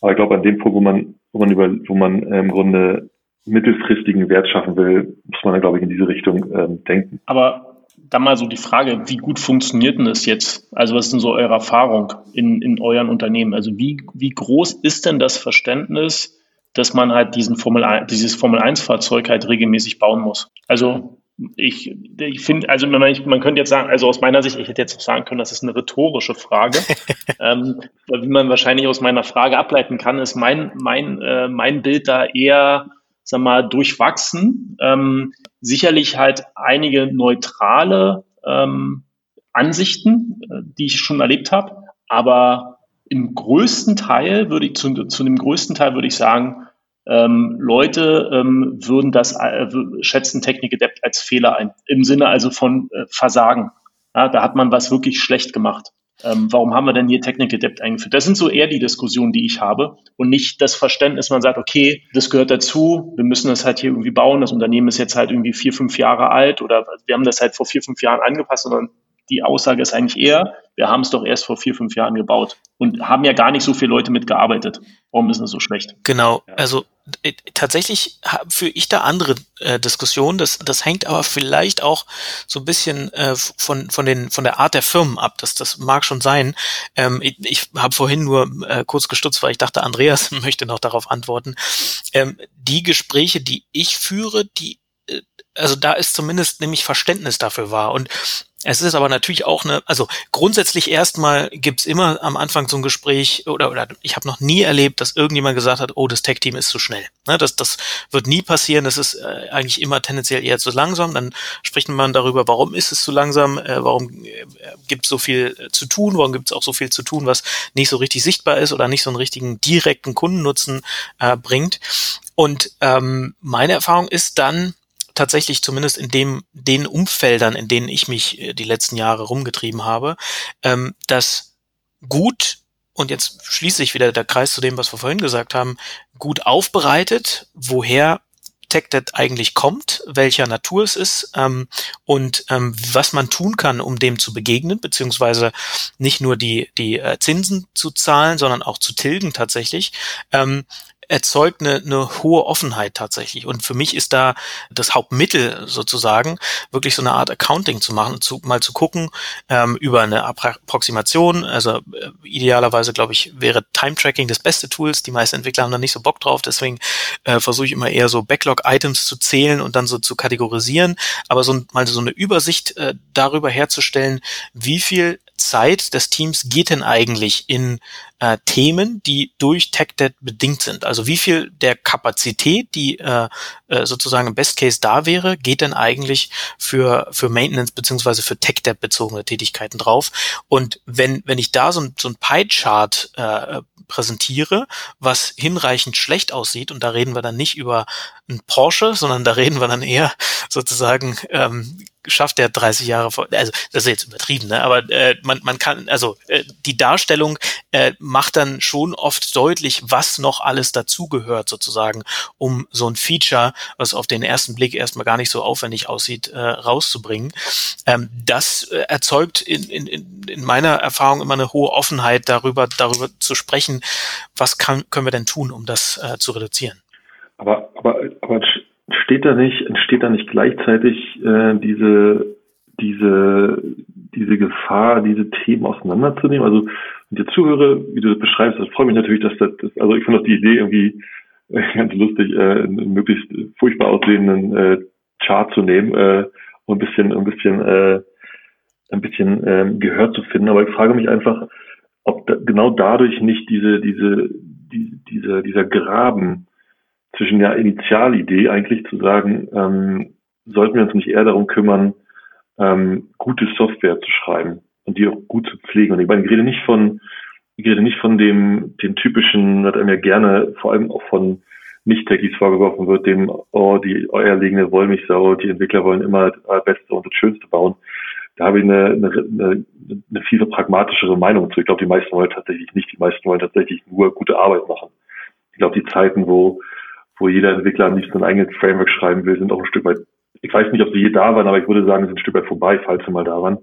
Aber ich glaube, an dem Punkt, wo man, wo man über, wo man äh, im Grunde mittelfristigen Wert schaffen will, muss man dann, glaube ich, in diese Richtung ähm, denken. Aber dann mal so die Frage, wie gut funktioniert denn das jetzt? Also was ist denn so eure Erfahrung in, in euren Unternehmen? Also wie, wie groß ist denn das Verständnis, dass man halt diesen Formel 1, dieses Formel 1 Fahrzeug halt regelmäßig bauen muss? Also ich, ich finde, also man, man könnte jetzt sagen, also aus meiner Sicht, ich hätte jetzt sagen können, das ist eine rhetorische Frage. ähm, wie man wahrscheinlich aus meiner Frage ableiten kann, ist mein, mein, äh, mein Bild da eher, sag mal, durchwachsen. Ähm, sicherlich halt einige neutrale ähm, Ansichten, äh, die ich schon erlebt habe, aber im größten Teil würde ich, zu, zu dem größten Teil würde ich sagen, ähm, Leute ähm, würden das äh, schätzen Technik-Adept als Fehler ein, im Sinne also von äh, Versagen. Ja, da hat man was wirklich schlecht gemacht. Ähm, warum haben wir denn hier Technik-Adept eingeführt? Das sind so eher die Diskussionen, die ich habe und nicht das Verständnis, man sagt, okay, das gehört dazu, wir müssen das halt hier irgendwie bauen, das Unternehmen ist jetzt halt irgendwie vier, fünf Jahre alt oder wir haben das halt vor vier, fünf Jahren angepasst, sondern die Aussage ist eigentlich eher, wir haben es doch erst vor vier, fünf Jahren gebaut und haben ja gar nicht so viele Leute mitgearbeitet. Warum ist es so schlecht? Genau, also äh, tatsächlich führe ich da andere äh, Diskussionen. Das, das hängt aber vielleicht auch so ein bisschen äh, von, von, den, von der Art der Firmen ab. Das, das mag schon sein. Ähm, ich ich habe vorhin nur äh, kurz gestutzt, weil ich dachte, Andreas möchte noch darauf antworten. Ähm, die Gespräche, die ich führe, die äh, also da ist zumindest nämlich Verständnis dafür wahr. Und es ist aber natürlich auch eine, also grundsätzlich erstmal gibt's immer am Anfang so ein Gespräch oder, oder ich habe noch nie erlebt, dass irgendjemand gesagt hat, oh, das Tech-Team ist zu schnell. Ne, das, das wird nie passieren, das ist äh, eigentlich immer tendenziell eher zu langsam. Dann spricht man darüber, warum ist es zu langsam, äh, warum äh, gibt es so viel äh, zu tun, warum gibt es auch so viel zu tun, was nicht so richtig sichtbar ist oder nicht so einen richtigen direkten Kundennutzen äh, bringt. Und ähm, meine Erfahrung ist dann, tatsächlich zumindest in dem, den Umfeldern, in denen ich mich äh, die letzten Jahre rumgetrieben habe, ähm, dass gut, und jetzt schließt sich wieder der Kreis zu dem, was wir vorhin gesagt haben, gut aufbereitet, woher TechDebt eigentlich kommt, welcher Natur es ist ähm, und ähm, was man tun kann, um dem zu begegnen, beziehungsweise nicht nur die, die äh, Zinsen zu zahlen, sondern auch zu tilgen tatsächlich, ähm, erzeugt eine, eine hohe Offenheit tatsächlich. Und für mich ist da das Hauptmittel sozusagen, wirklich so eine Art Accounting zu machen, zu, mal zu gucken ähm, über eine Approximation. Also äh, idealerweise, glaube ich, wäre Time-Tracking das beste Tools. Die meisten Entwickler haben da nicht so Bock drauf, deswegen äh, versuche ich immer eher so Backlog-Items zu zählen und dann so zu kategorisieren. Aber so mal so eine Übersicht äh, darüber herzustellen, wie viel Zeit des Teams geht denn eigentlich in äh, Themen, die durch TechDebt bedingt sind? Also wie viel der Kapazität, die äh, äh, sozusagen im Best Case da wäre, geht denn eigentlich für, für Maintenance beziehungsweise für TechDebt bezogene Tätigkeiten drauf? Und wenn, wenn ich da so ein, so ein Pie-Chart äh, präsentiere, was hinreichend schlecht aussieht, und da reden wir dann nicht über ein Porsche, sondern da reden wir dann eher sozusagen ähm, schafft der 30 Jahre vor, also das ist jetzt übertrieben, ne? aber äh, man, man kann, also äh, die Darstellung, äh, macht dann schon oft deutlich, was noch alles dazugehört sozusagen, um so ein Feature, was auf den ersten Blick erstmal gar nicht so aufwendig aussieht, äh, rauszubringen. Ähm, das äh, erzeugt in, in, in meiner Erfahrung immer eine hohe Offenheit darüber, darüber zu sprechen, was kann, können wir denn tun, um das äh, zu reduzieren. Aber, aber, aber steht da nicht, entsteht da nicht gleichzeitig äh, diese, diese, diese Gefahr, diese Themen auseinanderzunehmen? Also, wenn ich dir zuhöre, wie du das beschreibst, das freut mich natürlich, dass das, das also ich finde auch die Idee irgendwie äh, ganz lustig, äh, einen möglichst furchtbar aussehenden äh, Chart zu nehmen äh, und ein bisschen, ein bisschen, äh, ein bisschen äh, Gehör zu finden. Aber ich frage mich einfach, ob da, genau dadurch nicht diese, diese, die, dieser, dieser Graben zwischen der Initialidee eigentlich zu sagen, ähm, sollten wir uns nicht eher darum kümmern, ähm, gute Software zu schreiben und die auch gut zu pflegen. Und ich meine, ich rede nicht von, ich rede nicht von dem, dem typischen, was einem ja gerne, vor allem auch von Nicht-Techies vorgeworfen wird, dem, oh, die eierlegende Wollmilchsau, die Entwickler wollen immer das Beste und das Schönste bauen. Da habe ich eine, eine, eine, eine viel pragmatischere Meinung zu. Ich glaube, die meisten wollen tatsächlich nicht, die meisten wollen tatsächlich nur gute Arbeit machen. Ich glaube, die Zeiten, wo wo jeder Entwickler am liebsten ein eigenes Framework schreiben will, sind auch ein Stück weit, ich weiß nicht, ob sie je da waren, aber ich würde sagen, sie sind ein Stück weit vorbei, falls sie mal da waren.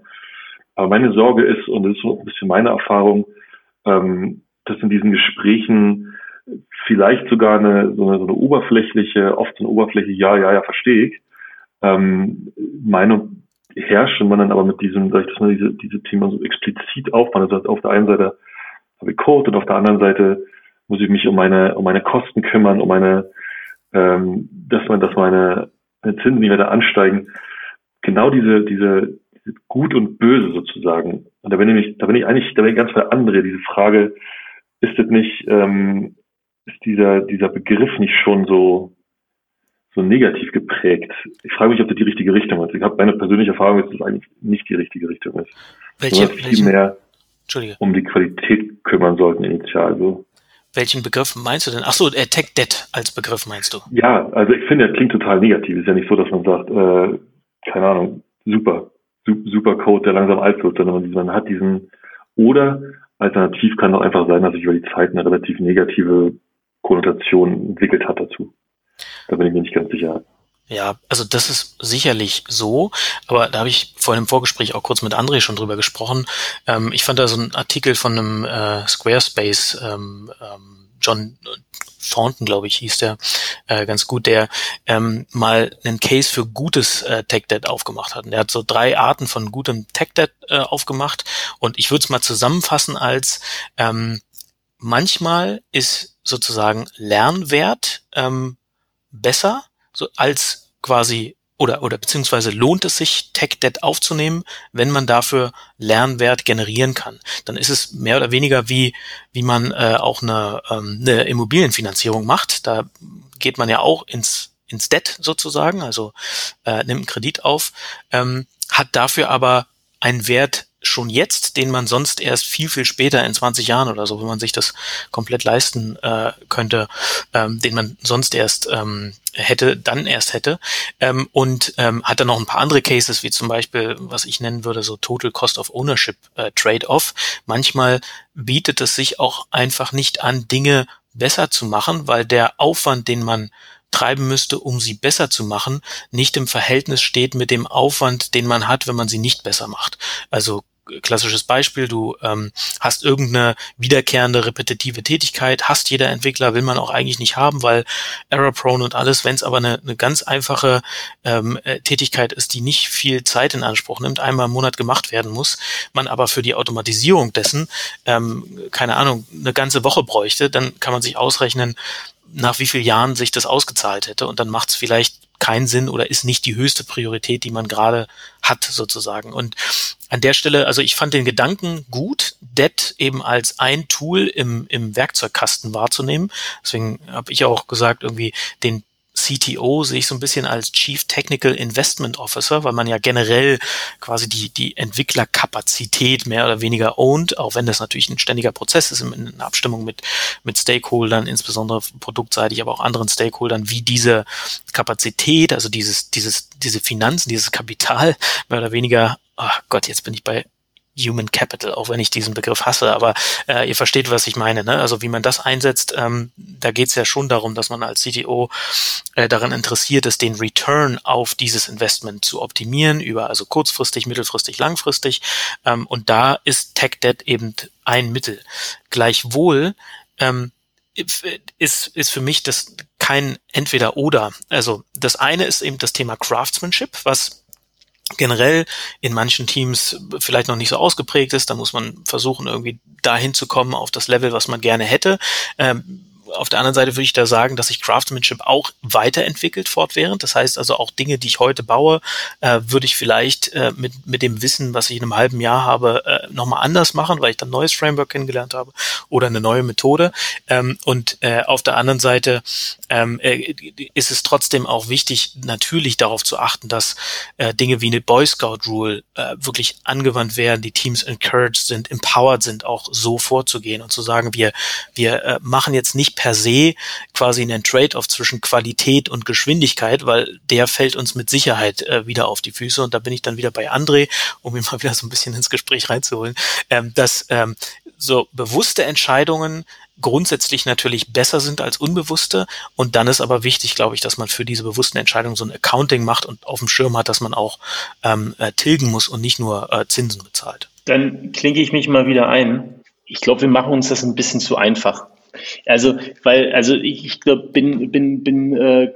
Aber meine Sorge ist, und das ist so ein bisschen meine Erfahrung, ähm, dass in diesen Gesprächen vielleicht sogar eine so, eine so eine oberflächliche, oft so eine oberflächliche, ja, ja, ja, verstehe ich, ähm, Meinung herrscht und man dann aber mit diesem, dadurch, dass man diese, diese Themen so explizit aufbaut, also auf der einen Seite habe ich Code und auf der anderen Seite muss ich mich um meine, um meine Kosten kümmern, um meine, ähm, dass man, dass meine Zinsen nicht weiter ansteigen. Genau diese, diese, Gut und Böse sozusagen. Und da bin ich, da bin ich eigentlich, da bin ich ganz bei andere. Diese Frage, ist das nicht, ähm, ist dieser, dieser Begriff nicht schon so, so negativ geprägt? Ich frage mich, ob das die richtige Richtung ist. Ich habe meine persönliche Erfahrung, dass das eigentlich nicht die richtige Richtung ist. Welche, viel welchen, mehr um die Qualität kümmern sollten initial. So. Welchen Begriff meinst du denn? Ach so, äh, Tech Debt als Begriff meinst du? Ja, also ich finde, das klingt total negativ. Ist ja nicht so, dass man sagt, äh, keine Ahnung, super, super Code, der langsam alt wird, sondern man hat diesen, oder alternativ kann auch einfach sein, dass sich über die Zeit eine relativ negative Konnotation entwickelt hat dazu. Da bin ich mir nicht ganz sicher. Ja, also das ist sicherlich so, aber da habe ich vor einem Vorgespräch auch kurz mit André schon drüber gesprochen. Ähm, ich fand da so einen Artikel von einem äh, Squarespace, ähm, ähm, John Thornton, glaube ich, hieß der, äh, ganz gut, der ähm, mal einen Case für gutes äh, Tech-Debt aufgemacht hat. Und der hat so drei Arten von gutem Tech-Debt äh, aufgemacht und ich würde es mal zusammenfassen als ähm, manchmal ist sozusagen Lernwert ähm, besser so als quasi oder, oder beziehungsweise lohnt es sich, Tech Debt aufzunehmen, wenn man dafür Lernwert generieren kann. Dann ist es mehr oder weniger wie, wie man äh, auch eine, ähm, eine Immobilienfinanzierung macht. Da geht man ja auch ins, ins Debt sozusagen, also äh, nimmt einen Kredit auf, ähm, hat dafür aber einen Wert schon jetzt, den man sonst erst viel, viel später in 20 Jahren oder so, wenn man sich das komplett leisten äh, könnte, ähm, den man sonst erst ähm, hätte, dann erst hätte. Ähm, und ähm, hat dann noch ein paar andere Cases, wie zum Beispiel, was ich nennen würde, so Total Cost of Ownership äh, Trade-off. Manchmal bietet es sich auch einfach nicht an, Dinge besser zu machen, weil der Aufwand, den man treiben müsste, um sie besser zu machen, nicht im Verhältnis steht mit dem Aufwand, den man hat, wenn man sie nicht besser macht. Also klassisches Beispiel, du ähm, hast irgendeine wiederkehrende repetitive Tätigkeit, hast jeder Entwickler, will man auch eigentlich nicht haben, weil error-prone und alles, wenn es aber eine, eine ganz einfache ähm, äh, Tätigkeit ist, die nicht viel Zeit in Anspruch nimmt, einmal im Monat gemacht werden muss, man aber für die Automatisierung dessen, ähm, keine Ahnung, eine ganze Woche bräuchte, dann kann man sich ausrechnen, nach wie vielen Jahren sich das ausgezahlt hätte und dann macht es vielleicht keinen Sinn oder ist nicht die höchste Priorität, die man gerade hat sozusagen. Und an der Stelle, also ich fand den Gedanken gut, DET eben als ein Tool im, im Werkzeugkasten wahrzunehmen. Deswegen habe ich auch gesagt, irgendwie den CTO sehe ich so ein bisschen als Chief Technical Investment Officer, weil man ja generell quasi die, die Entwicklerkapazität mehr oder weniger ownt, auch wenn das natürlich ein ständiger Prozess ist in, Abstimmung mit, mit Stakeholdern, insbesondere produktseitig, aber auch anderen Stakeholdern, wie diese Kapazität, also dieses, dieses, diese Finanzen, dieses Kapital mehr oder weniger, oh Gott, jetzt bin ich bei Human Capital, auch wenn ich diesen Begriff hasse, aber äh, ihr versteht, was ich meine. Ne? Also wie man das einsetzt, ähm, da geht es ja schon darum, dass man als CTO äh, daran interessiert ist, den Return auf dieses Investment zu optimieren, über also kurzfristig, mittelfristig, langfristig. Ähm, und da ist Tech Debt eben ein Mittel. Gleichwohl ähm, ist, ist für mich das kein entweder oder. Also das eine ist eben das Thema Craftsmanship, was generell in manchen Teams vielleicht noch nicht so ausgeprägt ist. Da muss man versuchen, irgendwie dahin zu kommen auf das Level, was man gerne hätte. Ähm, auf der anderen Seite würde ich da sagen, dass sich Craftsmanship auch weiterentwickelt fortwährend. Das heißt also auch Dinge, die ich heute baue, äh, würde ich vielleicht äh, mit, mit dem Wissen, was ich in einem halben Jahr habe, äh, nochmal anders machen, weil ich dann neues Framework kennengelernt habe oder eine neue Methode. Ähm, und äh, auf der anderen Seite ähm, äh, ist es trotzdem auch wichtig, natürlich darauf zu achten, dass äh, Dinge wie eine Boy Scout Rule äh, wirklich angewandt werden, die Teams encouraged sind, empowered sind, auch so vorzugehen und zu sagen, wir, wir äh, machen jetzt nicht per se quasi einen Trade-off zwischen Qualität und Geschwindigkeit, weil der fällt uns mit Sicherheit äh, wieder auf die Füße. Und da bin ich dann wieder bei André, um ihn mal wieder so ein bisschen ins Gespräch reinzuholen, ähm, dass ähm, so bewusste Entscheidungen grundsätzlich natürlich besser sind als unbewusste. Und dann ist aber wichtig, glaube ich, dass man für diese bewussten Entscheidungen so ein Accounting macht und auf dem Schirm hat, dass man auch ähm, äh, tilgen muss und nicht nur äh, Zinsen bezahlt. Dann klinke ich mich mal wieder ein. Ich glaube, wir machen uns das ein bisschen zu einfach. Also, weil, also ich, ich glaube, bin, bin, bin, äh,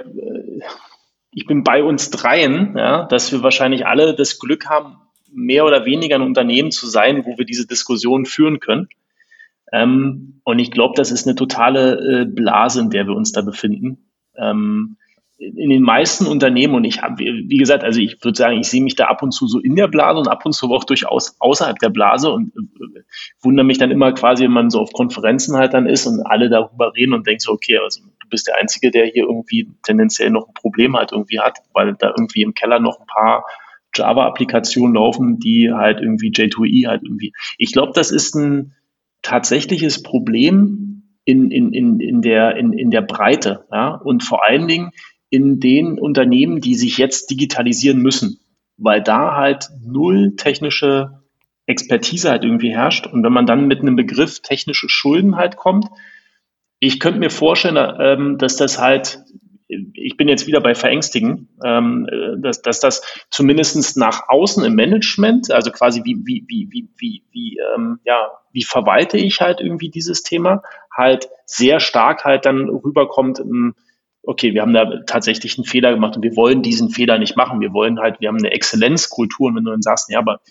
ich bin bei uns dreien, ja, dass wir wahrscheinlich alle das Glück haben, mehr oder weniger ein Unternehmen zu sein, wo wir diese Diskussion führen können. Ähm, und ich glaube, das ist eine totale äh, Blase, in der wir uns da befinden. Ähm, in den meisten Unternehmen und ich habe, wie gesagt, also ich würde sagen, ich sehe mich da ab und zu so in der Blase und ab und zu auch durchaus außerhalb der Blase und äh, wundere mich dann immer quasi, wenn man so auf Konferenzen halt dann ist und alle darüber reden und denkt so, okay, also du bist der Einzige, der hier irgendwie tendenziell noch ein Problem halt irgendwie hat, weil da irgendwie im Keller noch ein paar Java-Applikationen laufen, die halt irgendwie J2E halt irgendwie. Ich glaube, das ist ein tatsächliches Problem in, in, in, in, der, in, in der Breite. Ja? Und vor allen Dingen in den Unternehmen, die sich jetzt digitalisieren müssen, weil da halt null technische Expertise halt irgendwie herrscht. Und wenn man dann mit einem Begriff technische Schulden halt kommt, ich könnte mir vorstellen, ähm, dass das halt, ich bin jetzt wieder bei Verängstigen, ähm, dass, dass das zumindest nach außen im Management, also quasi wie, wie, wie, wie, wie, wie, ähm, ja, wie verwalte ich halt irgendwie dieses Thema, halt sehr stark halt dann rüberkommt, ähm, okay, wir haben da tatsächlich einen Fehler gemacht und wir wollen diesen Fehler nicht machen. Wir wollen halt, wir haben eine Exzellenzkultur und wenn du dann sagst, ja, aber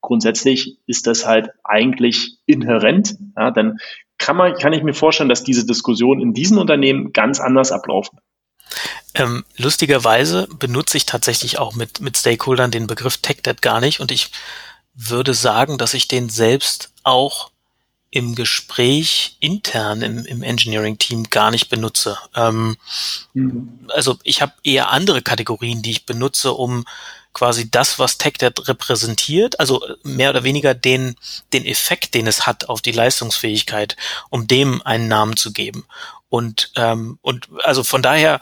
grundsätzlich ist das halt eigentlich inhärent, ja, dann kann man, kann ich mir vorstellen, dass diese Diskussionen in diesen Unternehmen ganz anders ablaufen. Ähm, lustigerweise benutze ich tatsächlich auch mit, mit Stakeholdern den Begriff Tech Debt gar nicht und ich würde sagen, dass ich den selbst auch im Gespräch intern im, im Engineering-Team gar nicht benutze. Ähm, mhm. Also ich habe eher andere Kategorien, die ich benutze, um quasi das, was TechDebt repräsentiert, also mehr oder weniger den, den Effekt, den es hat auf die Leistungsfähigkeit, um dem einen Namen zu geben. Und, ähm, und also von daher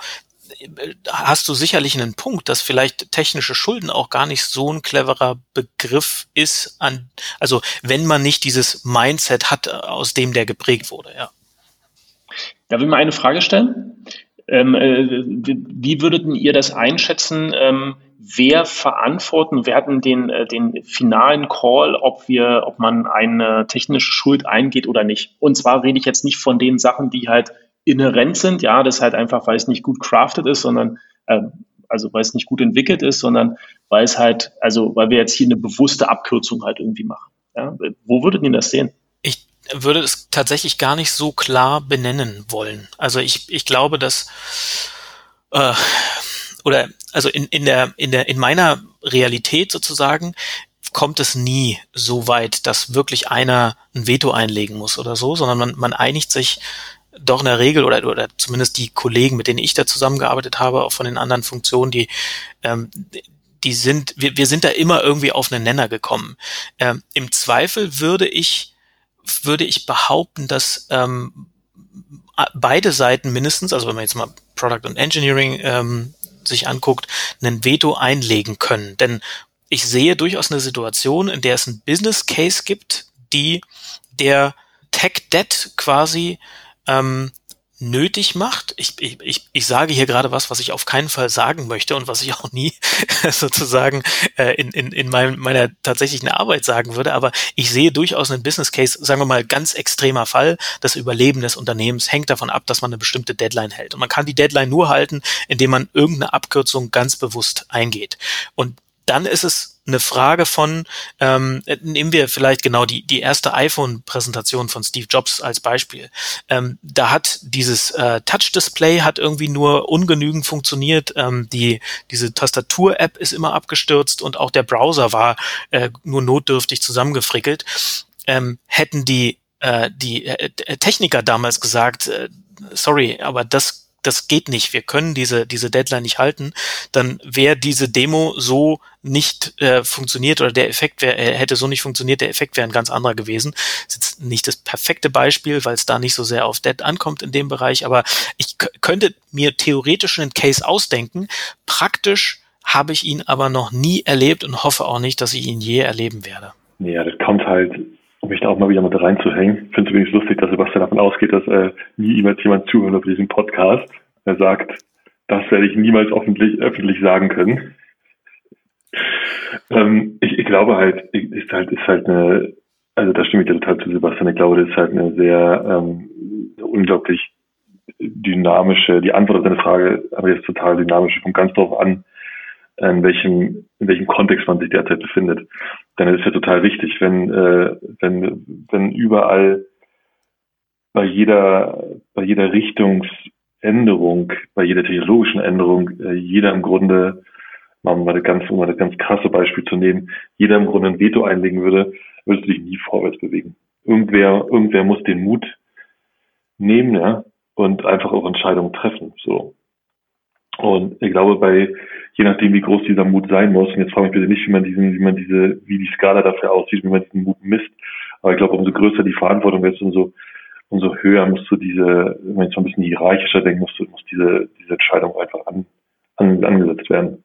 hast du sicherlich einen Punkt, dass vielleicht technische Schulden auch gar nicht so ein cleverer Begriff ist an, also wenn man nicht dieses Mindset hat, aus dem der geprägt wurde, ja. Darf ich mal eine Frage stellen? Ähm, äh, wie würdet ihr das einschätzen? Ähm, wer verantworten, wer hatten den, äh, den finalen Call, ob wir, ob man eine technische Schuld eingeht oder nicht? Und zwar rede ich jetzt nicht von den Sachen, die halt inhärent sind. Ja, das halt einfach, weil es nicht gut crafted ist, sondern äh, also weil es nicht gut entwickelt ist, sondern weil es halt, also weil wir jetzt hier eine bewusste Abkürzung halt irgendwie machen. Ja, wo würdet ihr das sehen? Ich würde es tatsächlich gar nicht so klar benennen wollen. Also ich, ich glaube, dass äh, oder also in, in der in der in meiner Realität sozusagen kommt es nie so weit, dass wirklich einer ein Veto einlegen muss oder so, sondern man, man einigt sich doch in der Regel oder, oder zumindest die Kollegen, mit denen ich da zusammengearbeitet habe, auch von den anderen Funktionen, die, ähm, die sind, wir, wir sind da immer irgendwie auf einen Nenner gekommen. Ähm, Im Zweifel würde ich, würde ich behaupten, dass ähm, beide Seiten mindestens, also wenn man jetzt mal Product und Engineering ähm, sich anguckt, einen Veto einlegen können. Denn ich sehe durchaus eine Situation, in der es einen Business Case gibt, die der Tech Debt quasi ähm, nötig macht. Ich, ich, ich, sage hier gerade was, was ich auf keinen Fall sagen möchte und was ich auch nie sozusagen äh, in, in, in meinem, meiner tatsächlichen Arbeit sagen würde. Aber ich sehe durchaus einen Business Case, sagen wir mal, ganz extremer Fall. Das Überleben des Unternehmens hängt davon ab, dass man eine bestimmte Deadline hält. Und man kann die Deadline nur halten, indem man irgendeine Abkürzung ganz bewusst eingeht. Und dann ist es eine Frage von, ähm, nehmen wir vielleicht genau die, die erste iPhone-Präsentation von Steve Jobs als Beispiel. Ähm, da hat dieses äh, Touch-Display hat irgendwie nur ungenügend funktioniert. Ähm, die, diese Tastatur-App ist immer abgestürzt und auch der Browser war äh, nur notdürftig zusammengefrickelt. Ähm, hätten die, äh, die äh, Techniker damals gesagt, äh, sorry, aber das das geht nicht, wir können diese, diese Deadline nicht halten, dann wäre diese Demo so nicht äh, funktioniert oder der Effekt wär, äh, hätte so nicht funktioniert, der Effekt wäre ein ganz anderer gewesen. Das ist jetzt nicht das perfekte Beispiel, weil es da nicht so sehr auf Dead ankommt in dem Bereich, aber ich könnte mir theoretisch einen Case ausdenken. Praktisch habe ich ihn aber noch nie erlebt und hoffe auch nicht, dass ich ihn je erleben werde. Ja, das kommt halt um mich da auch mal wieder mit reinzuhängen. Ich finde es übrigens lustig, dass Sebastian davon ausgeht, dass äh, nie jemals jemand zuhört auf diesem Podcast. Er sagt, das werde ich niemals öffentlich, öffentlich sagen können. ähm, ich, ich, glaube halt, ist halt, ist halt eine, also da stimme ich dir total zu, Sebastian. Ich glaube, das ist halt eine sehr ähm, unglaublich dynamische, die Antwort auf deine Frage aber jetzt total dynamisch, kommt ganz darauf an, in welchem, in welchem Kontext man sich derzeit befindet. Dann ist es ja total wichtig, wenn, äh, wenn, wenn überall bei jeder, bei jeder Richtungsänderung, bei jeder technologischen Änderung, äh, jeder im Grunde, um mal ganz, um mal ein ganz krasse Beispiel zu nehmen, jeder im Grunde ein Veto einlegen würde, würdest du dich nie vorwärts bewegen. Irgendwer, irgendwer muss den Mut nehmen, ja, und einfach auch Entscheidungen treffen, so. Und ich glaube, bei, je nachdem, wie groß dieser Mut sein muss, und jetzt frage ich mich bitte nicht, wie man diesen, wie man diese, wie die Skala dafür aussieht, wie man diesen Mut misst. Aber ich glaube, umso größer die Verantwortung ist, umso, umso höher musst du diese, wenn jetzt so ein bisschen hierarchischer denkt, musst du, muss diese, diese Entscheidung einfach an, an, angesetzt werden.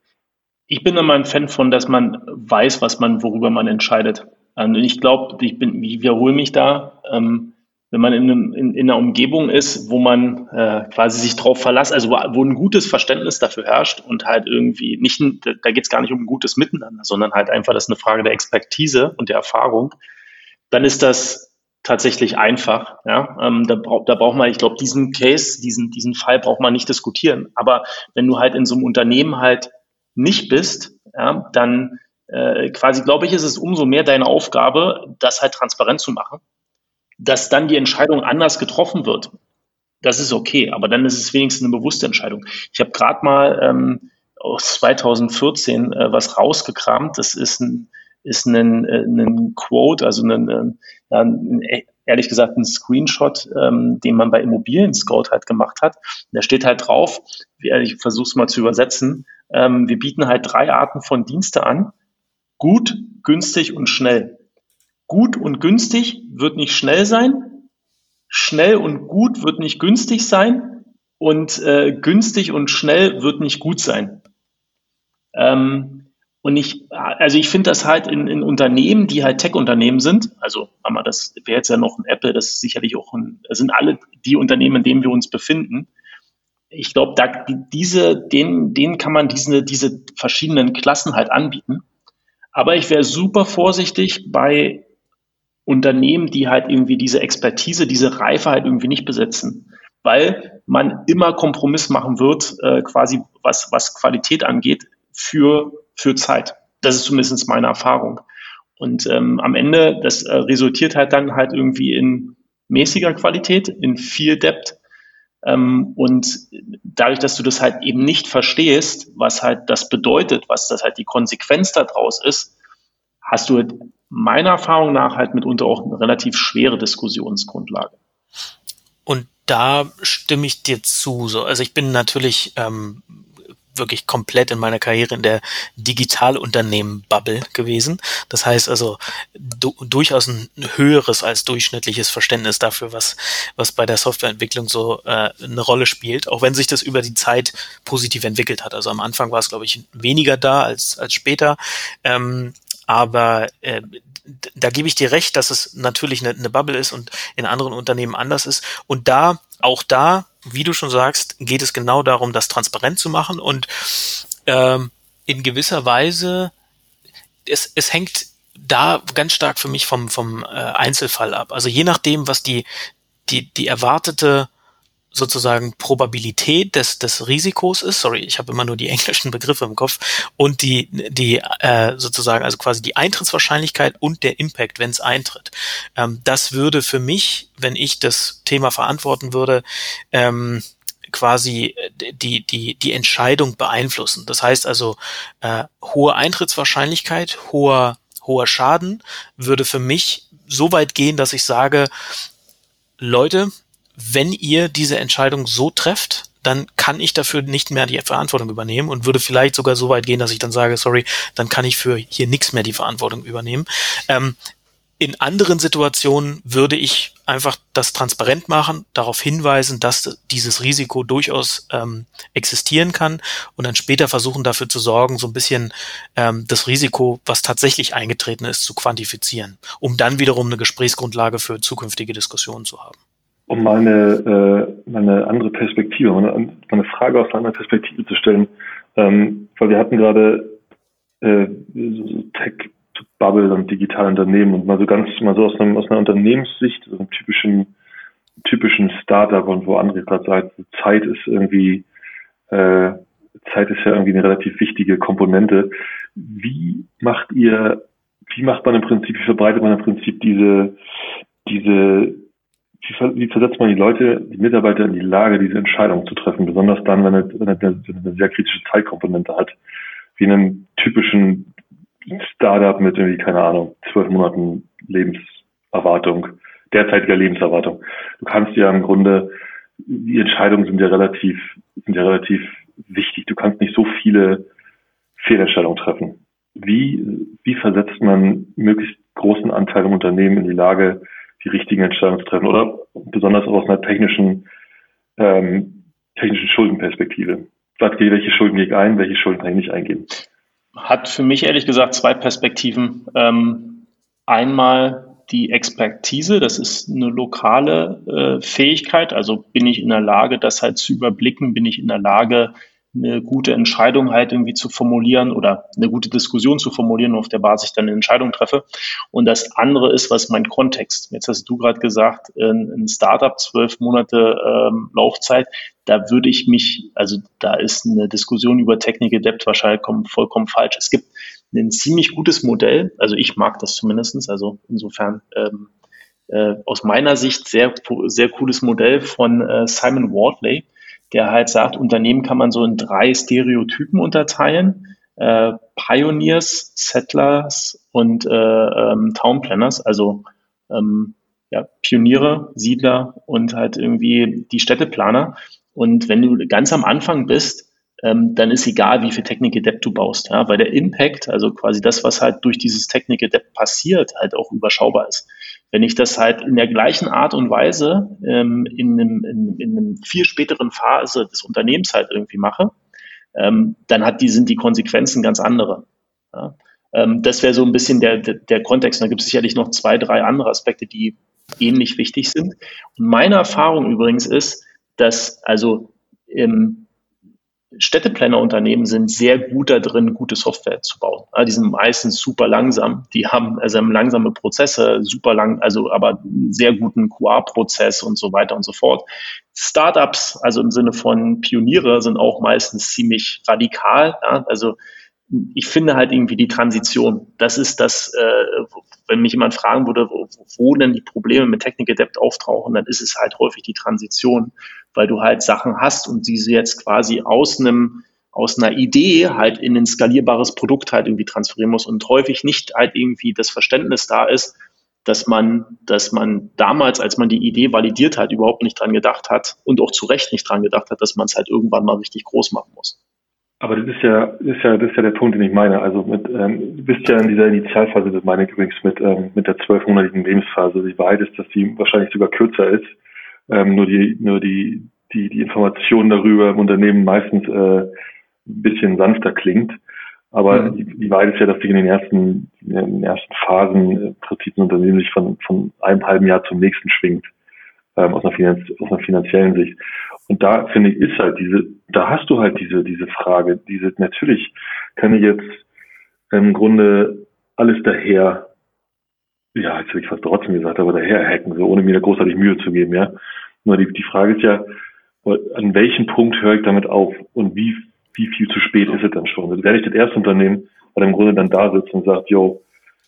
Ich bin immer ein Fan von, dass man weiß, was man, worüber man entscheidet. Und ich glaube, ich bin, ich wiederhole mich da, ähm, wenn man in, einem, in, in, einer Umgebung ist, wo man äh, quasi sich drauf verlässt, also wo, wo ein gutes Verständnis dafür herrscht und halt irgendwie nicht, da geht es gar nicht um ein gutes Miteinander, sondern halt einfach, das ist eine Frage der Expertise und der Erfahrung, dann ist das tatsächlich einfach. Ja? Ähm, da, brauch, da braucht man, ich glaube, diesen Case, diesen, diesen Fall braucht man nicht diskutieren. Aber wenn du halt in so einem Unternehmen halt nicht bist, ja, dann äh, quasi, glaube ich, ist es umso mehr deine Aufgabe, das halt transparent zu machen dass dann die Entscheidung anders getroffen wird, das ist okay, aber dann ist es wenigstens eine bewusste Entscheidung. Ich habe gerade mal ähm, aus 2014 äh, was rausgekramt. Das ist ein, ist ein, äh, ein Quote, also ein, äh, ja, ein, ehrlich gesagt ein Screenshot, ähm, den man bei Immobilien Scout halt gemacht hat. Da steht halt drauf, ich versuche es mal zu übersetzen, ähm, wir bieten halt drei Arten von Dienste an. Gut, günstig und schnell. Gut und günstig wird nicht schnell sein. Schnell und gut wird nicht günstig sein. Und äh, günstig und schnell wird nicht gut sein. Ähm, und ich, also ich finde das halt in, in Unternehmen, die halt Tech-Unternehmen sind, also aber das wäre jetzt ja noch ein Apple, das ist sicherlich auch ein, das sind alle die Unternehmen, in denen wir uns befinden. Ich glaube, da diese, denen, denen kann man diese, diese verschiedenen Klassen halt anbieten. Aber ich wäre super vorsichtig bei Unternehmen, die halt irgendwie diese Expertise, diese Reife halt irgendwie nicht besitzen, weil man immer Kompromiss machen wird, äh, quasi was, was Qualität angeht, für, für Zeit. Das ist zumindest meine Erfahrung. Und ähm, am Ende, das äh, resultiert halt dann halt irgendwie in mäßiger Qualität, in viel Depth. Ähm, und dadurch, dass du das halt eben nicht verstehst, was halt das bedeutet, was das halt die Konsequenz daraus ist, hast du meiner Erfahrung nach halt mitunter auch eine relativ schwere Diskussionsgrundlage. Und da stimme ich dir zu. So, also ich bin natürlich ähm, wirklich komplett in meiner Karriere in der Digitalunternehmen-Bubble gewesen. Das heißt also du, durchaus ein höheres als durchschnittliches Verständnis dafür, was, was bei der Softwareentwicklung so äh, eine Rolle spielt, auch wenn sich das über die Zeit positiv entwickelt hat. Also am Anfang war es, glaube ich, weniger da als, als später. Ähm, aber äh, da gebe ich dir recht, dass es natürlich eine, eine Bubble ist und in anderen Unternehmen anders ist. Und da, auch da, wie du schon sagst, geht es genau darum, das transparent zu machen und ähm, in gewisser Weise, es, es hängt da ganz stark für mich vom, vom äh, Einzelfall ab. Also je nachdem, was die, die, die erwartete sozusagen Probabilität des, des Risikos ist, sorry, ich habe immer nur die englischen Begriffe im Kopf, und die, die äh, sozusagen, also quasi die Eintrittswahrscheinlichkeit und der Impact, wenn es eintritt. Ähm, das würde für mich, wenn ich das Thema verantworten würde, ähm, quasi die, die, die Entscheidung beeinflussen. Das heißt also, äh, hohe Eintrittswahrscheinlichkeit, hoher, hoher Schaden würde für mich so weit gehen, dass ich sage, Leute, wenn ihr diese Entscheidung so trefft, dann kann ich dafür nicht mehr die Verantwortung übernehmen und würde vielleicht sogar so weit gehen, dass ich dann sage, sorry, dann kann ich für hier nichts mehr die Verantwortung übernehmen. Ähm, in anderen Situationen würde ich einfach das transparent machen, darauf hinweisen, dass dieses Risiko durchaus ähm, existieren kann und dann später versuchen dafür zu sorgen, so ein bisschen ähm, das Risiko, was tatsächlich eingetreten ist, zu quantifizieren, um dann wiederum eine Gesprächsgrundlage für zukünftige Diskussionen zu haben um meine, äh, meine andere Perspektive, meine, meine Frage aus einer anderen Perspektive zu stellen, ähm, weil wir hatten gerade äh, so Tech-Bubble und digitale Unternehmen und mal so ganz mal so aus, einem, aus einer Unternehmenssicht, so einem typischen typischen Startup und wo andere gerade sagen, Zeit ist irgendwie äh, Zeit ist ja irgendwie eine relativ wichtige Komponente. Wie macht ihr, wie macht man im Prinzip, wie verbreitet man im Prinzip diese diese wie, wie versetzt man die Leute, die Mitarbeiter in die Lage, diese Entscheidung zu treffen, besonders dann, wenn es, wenn es eine, sehr kritische Zeitkomponente hat, wie in einem typischen Startup mit irgendwie, keine Ahnung, zwölf Monaten Lebenserwartung, derzeitiger Lebenserwartung. Du kannst ja im Grunde, die Entscheidungen sind ja relativ, sind ja relativ wichtig. Du kannst nicht so viele Fehlentscheidungen treffen. Wie, wie versetzt man möglichst großen Anteil im Unternehmen in die Lage, die richtigen Entscheidungen zu treffen oder besonders auch aus einer technischen, ähm, technischen Schuldenperspektive. welche Schulden gehe ich ein, welche Schulden kann ich nicht eingehen? Hat für mich ehrlich gesagt zwei Perspektiven. Ähm, einmal die Expertise, das ist eine lokale äh, Fähigkeit, also bin ich in der Lage, das halt zu überblicken, bin ich in der Lage, eine gute Entscheidung halt irgendwie zu formulieren oder eine gute Diskussion zu formulieren, auf der Basis ich dann eine Entscheidung treffe. Und das andere ist, was mein Kontext. Jetzt hast du gerade gesagt, ein Startup, zwölf Monate ähm, Laufzeit, da würde ich mich, also da ist eine Diskussion über Technik Debt wahrscheinlich vollkommen falsch. Es gibt ein ziemlich gutes Modell, also ich mag das zumindestens. also insofern ähm, äh, aus meiner Sicht sehr, sehr cooles Modell von äh, Simon Wardley der halt sagt, Unternehmen kann man so in drei Stereotypen unterteilen. Äh, Pioneers, Settlers und äh, ähm, Town Planners, also ähm, ja, Pioniere, Siedler und halt irgendwie die Städteplaner. Und wenn du ganz am Anfang bist, ähm, dann ist egal, wie viel Technik-Adept du baust, ja, weil der Impact, also quasi das, was halt durch dieses Technik-Adept passiert, halt auch überschaubar ist. Wenn ich das halt in der gleichen Art und Weise ähm, in, einem, in, in einem viel späteren Phase des Unternehmens halt irgendwie mache, ähm, dann hat die, sind die Konsequenzen ganz andere. Ja? Ähm, das wäre so ein bisschen der, der, der Kontext. Da gibt es sicherlich noch zwei, drei andere Aspekte, die ähnlich wichtig sind. Und meine Erfahrung übrigens ist, dass also im Städteplanerunternehmen sind sehr gut da drin, gute Software zu bauen. Die sind meistens super langsam. Die haben, also haben langsame Prozesse, super lang, also aber sehr guten QA-Prozess und so weiter und so fort. Startups, also im Sinne von Pioniere, sind auch meistens ziemlich radikal. Ja, also ich finde halt irgendwie die Transition. Das ist das, äh, wenn mich jemand fragen würde, wo, wo denn die Probleme mit Technik Adept auftauchen, dann ist es halt häufig die Transition weil du halt Sachen hast und diese jetzt quasi aus einem aus einer Idee halt in ein skalierbares Produkt halt irgendwie transferieren muss und häufig nicht halt irgendwie das Verständnis da ist, dass man, dass man damals, als man die Idee validiert hat, überhaupt nicht dran gedacht hat und auch zu Recht nicht dran gedacht hat, dass man es halt irgendwann mal richtig groß machen muss. Aber das ist ja, das ist ja, das ist ja der Punkt, den ich meine. Also mit, ähm, du bist ja in dieser Initialphase, das meine ich übrigens mit, ähm, mit der zwölfmonatigen Lebensphase. Die Wahrheit ist, dass die wahrscheinlich sogar kürzer ist. Ähm, nur die, nur die, die, die Information darüber im Unternehmen meistens äh, ein bisschen sanfter klingt. Aber mhm. die, die Wahrheit ist ja, dass sich in den ersten, in den ersten Phasen im Prinzip ein Unternehmen sich von, von einem halben Jahr zum nächsten schwingt, ähm, aus, einer Finanz, aus einer finanziellen Sicht. Und da finde ich, ist halt diese, da hast du halt diese, diese Frage, diese, natürlich kann ich jetzt im Grunde alles daher, ja, jetzt habe ich fast trotzdem gesagt, aber daher hacken, so ohne mir da großartig Mühe zu geben, ja. Nur die, die Frage ist ja, an welchem Punkt höre ich damit auf und wie, wie viel zu spät ist es dann schon? Also werde ich das erste Unternehmen, weil im Grunde dann da sitzt und sagt, yo,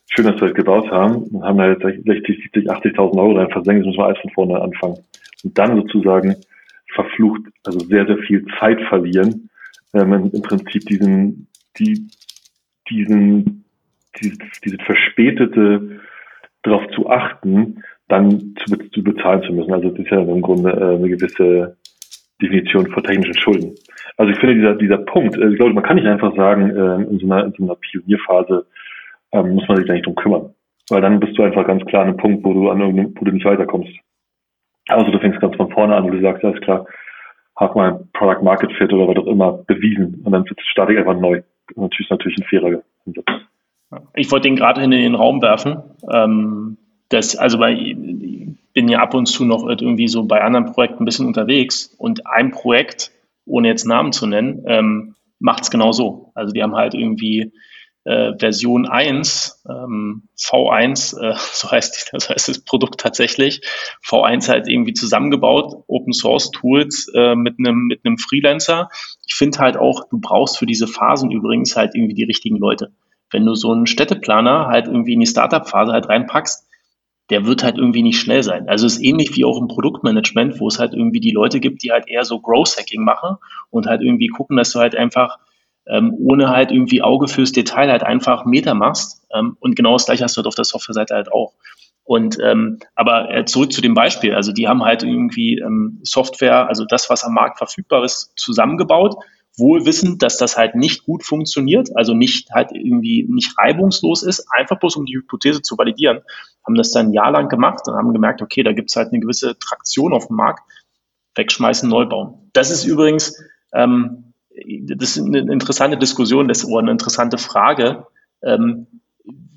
schön, dass wir das gebaut haben und haben da jetzt 60, 70, 80.000 Euro rein versenkt, jetzt müssen wir alles von vorne anfangen. Und dann sozusagen verflucht, also sehr, sehr viel Zeit verlieren, man im Prinzip diesen, die, diesen, dieses, diese verspätete darauf zu achten, dann zu, zu bezahlen zu müssen. Also das ist ja im Grunde äh, eine gewisse Definition von technischen Schulden. Also ich finde dieser, dieser Punkt, äh, ich glaube, man kann nicht einfach sagen, äh, in, so einer, in so einer Pionierphase ähm, muss man sich da nicht drum kümmern. Weil dann bist du einfach ganz klar an einem Punkt, wo du an irgendeinem, wo du nicht weiterkommst. Also du fängst ganz von vorne an, wo du sagst, alles klar, hab mal Product Market Fit oder was auch immer bewiesen und dann starte ich einfach neu. Und natürlich ist natürlich ein fairer Ansatz. Ich wollte den gerade in den Raum werfen. Ähm, das, also bei, bin ja ab und zu noch irgendwie so bei anderen Projekten ein bisschen unterwegs und ein Projekt, ohne jetzt Namen zu nennen, ähm, macht es genau so. Also die haben halt irgendwie äh, Version 1, ähm, V1, äh, so heißt, das heißt das Produkt tatsächlich, V1 halt irgendwie zusammengebaut, Open Source Tools äh, mit einem mit einem Freelancer. Ich finde halt auch, du brauchst für diese Phasen übrigens halt irgendwie die richtigen Leute. Wenn du so einen Städteplaner halt irgendwie in die Startup-Phase halt reinpackst, der wird halt irgendwie nicht schnell sein. Also es ist ähnlich wie auch im Produktmanagement, wo es halt irgendwie die Leute gibt, die halt eher so Growth Hacking machen und halt irgendwie gucken, dass du halt einfach ähm, ohne halt irgendwie Auge fürs Detail halt einfach Meter machst. Ähm, und genau das gleiche hast du halt auf der Softwareseite halt auch. Und ähm, aber äh, zurück zu dem Beispiel, also die haben halt irgendwie ähm, Software, also das, was am Markt verfügbar ist, zusammengebaut, wohl wissend, dass das halt nicht gut funktioniert, also nicht halt irgendwie nicht reibungslos ist, einfach bloß um die Hypothese zu validieren, haben das dann ein Jahr lang gemacht und haben gemerkt, okay, da gibt's halt eine gewisse Traktion auf dem Markt, wegschmeißen, neu bauen. Das ist übrigens ähm, das ist eine interessante Diskussion, das ist eine interessante Frage. Ähm,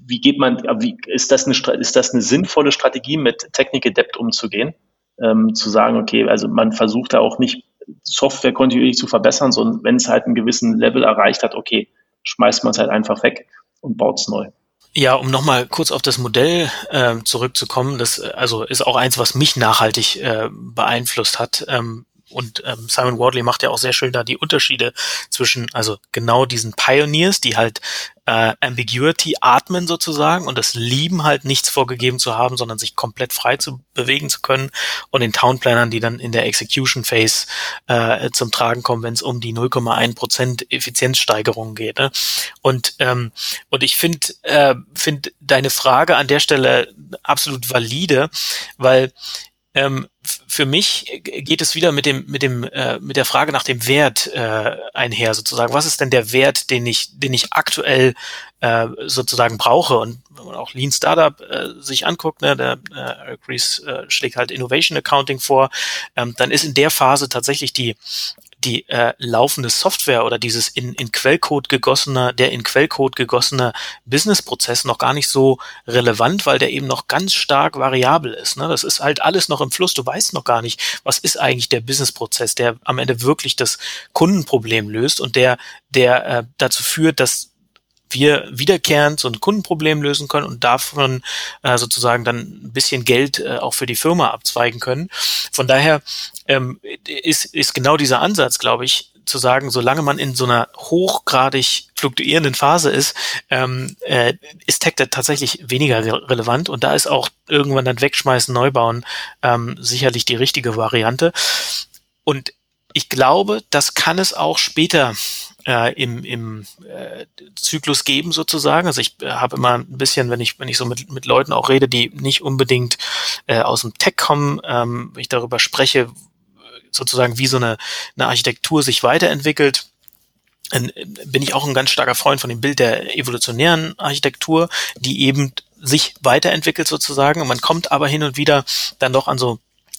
wie geht man, wie, ist das eine, ist das eine sinnvolle Strategie, mit Technik Adept umzugehen? Ähm, zu sagen, okay, also man versucht da auch nicht Software kontinuierlich zu verbessern, sondern wenn es halt einen gewissen Level erreicht hat, okay, schmeißt man es halt einfach weg und baut es neu. Ja, um nochmal kurz auf das Modell äh, zurückzukommen, das also ist auch eins, was mich nachhaltig äh, beeinflusst hat. Ähm, und ähm, Simon Wardley macht ja auch sehr schön da die Unterschiede zwischen, also genau diesen Pioneers, die halt äh, Ambiguity atmen sozusagen und das lieben halt nichts vorgegeben zu haben, sondern sich komplett frei zu bewegen zu können und den Townplannern, die dann in der Execution Phase äh, zum Tragen kommen, wenn es um die 0,1 Prozent Effizienzsteigerung geht. Ne? Und ähm, und ich finde äh, finde deine Frage an der Stelle absolut valide, weil ähm, für mich geht es wieder mit dem mit dem äh, mit der Frage nach dem Wert äh, einher sozusagen. Was ist denn der Wert, den ich den ich aktuell äh, sozusagen brauche? Und wenn man auch Lean Startup äh, sich anguckt, ne, der äh, Eric Ries äh, schlägt halt Innovation Accounting vor, ähm, dann ist in der Phase tatsächlich die die äh, laufende Software oder dieses in, in Quellcode gegossene, der in Quellcode gegossene Businessprozess noch gar nicht so relevant, weil der eben noch ganz stark variabel ist. Ne? Das ist halt alles noch im Fluss. Du weißt noch gar nicht, was ist eigentlich der Businessprozess, der am Ende wirklich das Kundenproblem löst und der, der äh, dazu führt, dass wir wiederkehrend so ein Kundenproblem lösen können und davon äh, sozusagen dann ein bisschen Geld äh, auch für die Firma abzweigen können. Von daher ähm, ist, ist genau dieser Ansatz, glaube ich, zu sagen, solange man in so einer hochgradig fluktuierenden Phase ist, ähm, äh, ist Tech tatsächlich weniger re relevant und da ist auch irgendwann dann wegschmeißen, neu bauen ähm, sicherlich die richtige Variante. Und ich glaube, das kann es auch später äh, im, im äh, Zyklus geben sozusagen. Also ich äh, habe immer ein bisschen, wenn ich wenn ich so mit, mit Leuten auch rede, die nicht unbedingt äh, aus dem Tech kommen, ähm, wenn ich darüber spreche, sozusagen wie so eine, eine Architektur sich weiterentwickelt, bin ich auch ein ganz starker Freund von dem Bild der evolutionären Architektur, die eben sich weiterentwickelt sozusagen. Und man kommt aber hin und wieder dann doch an so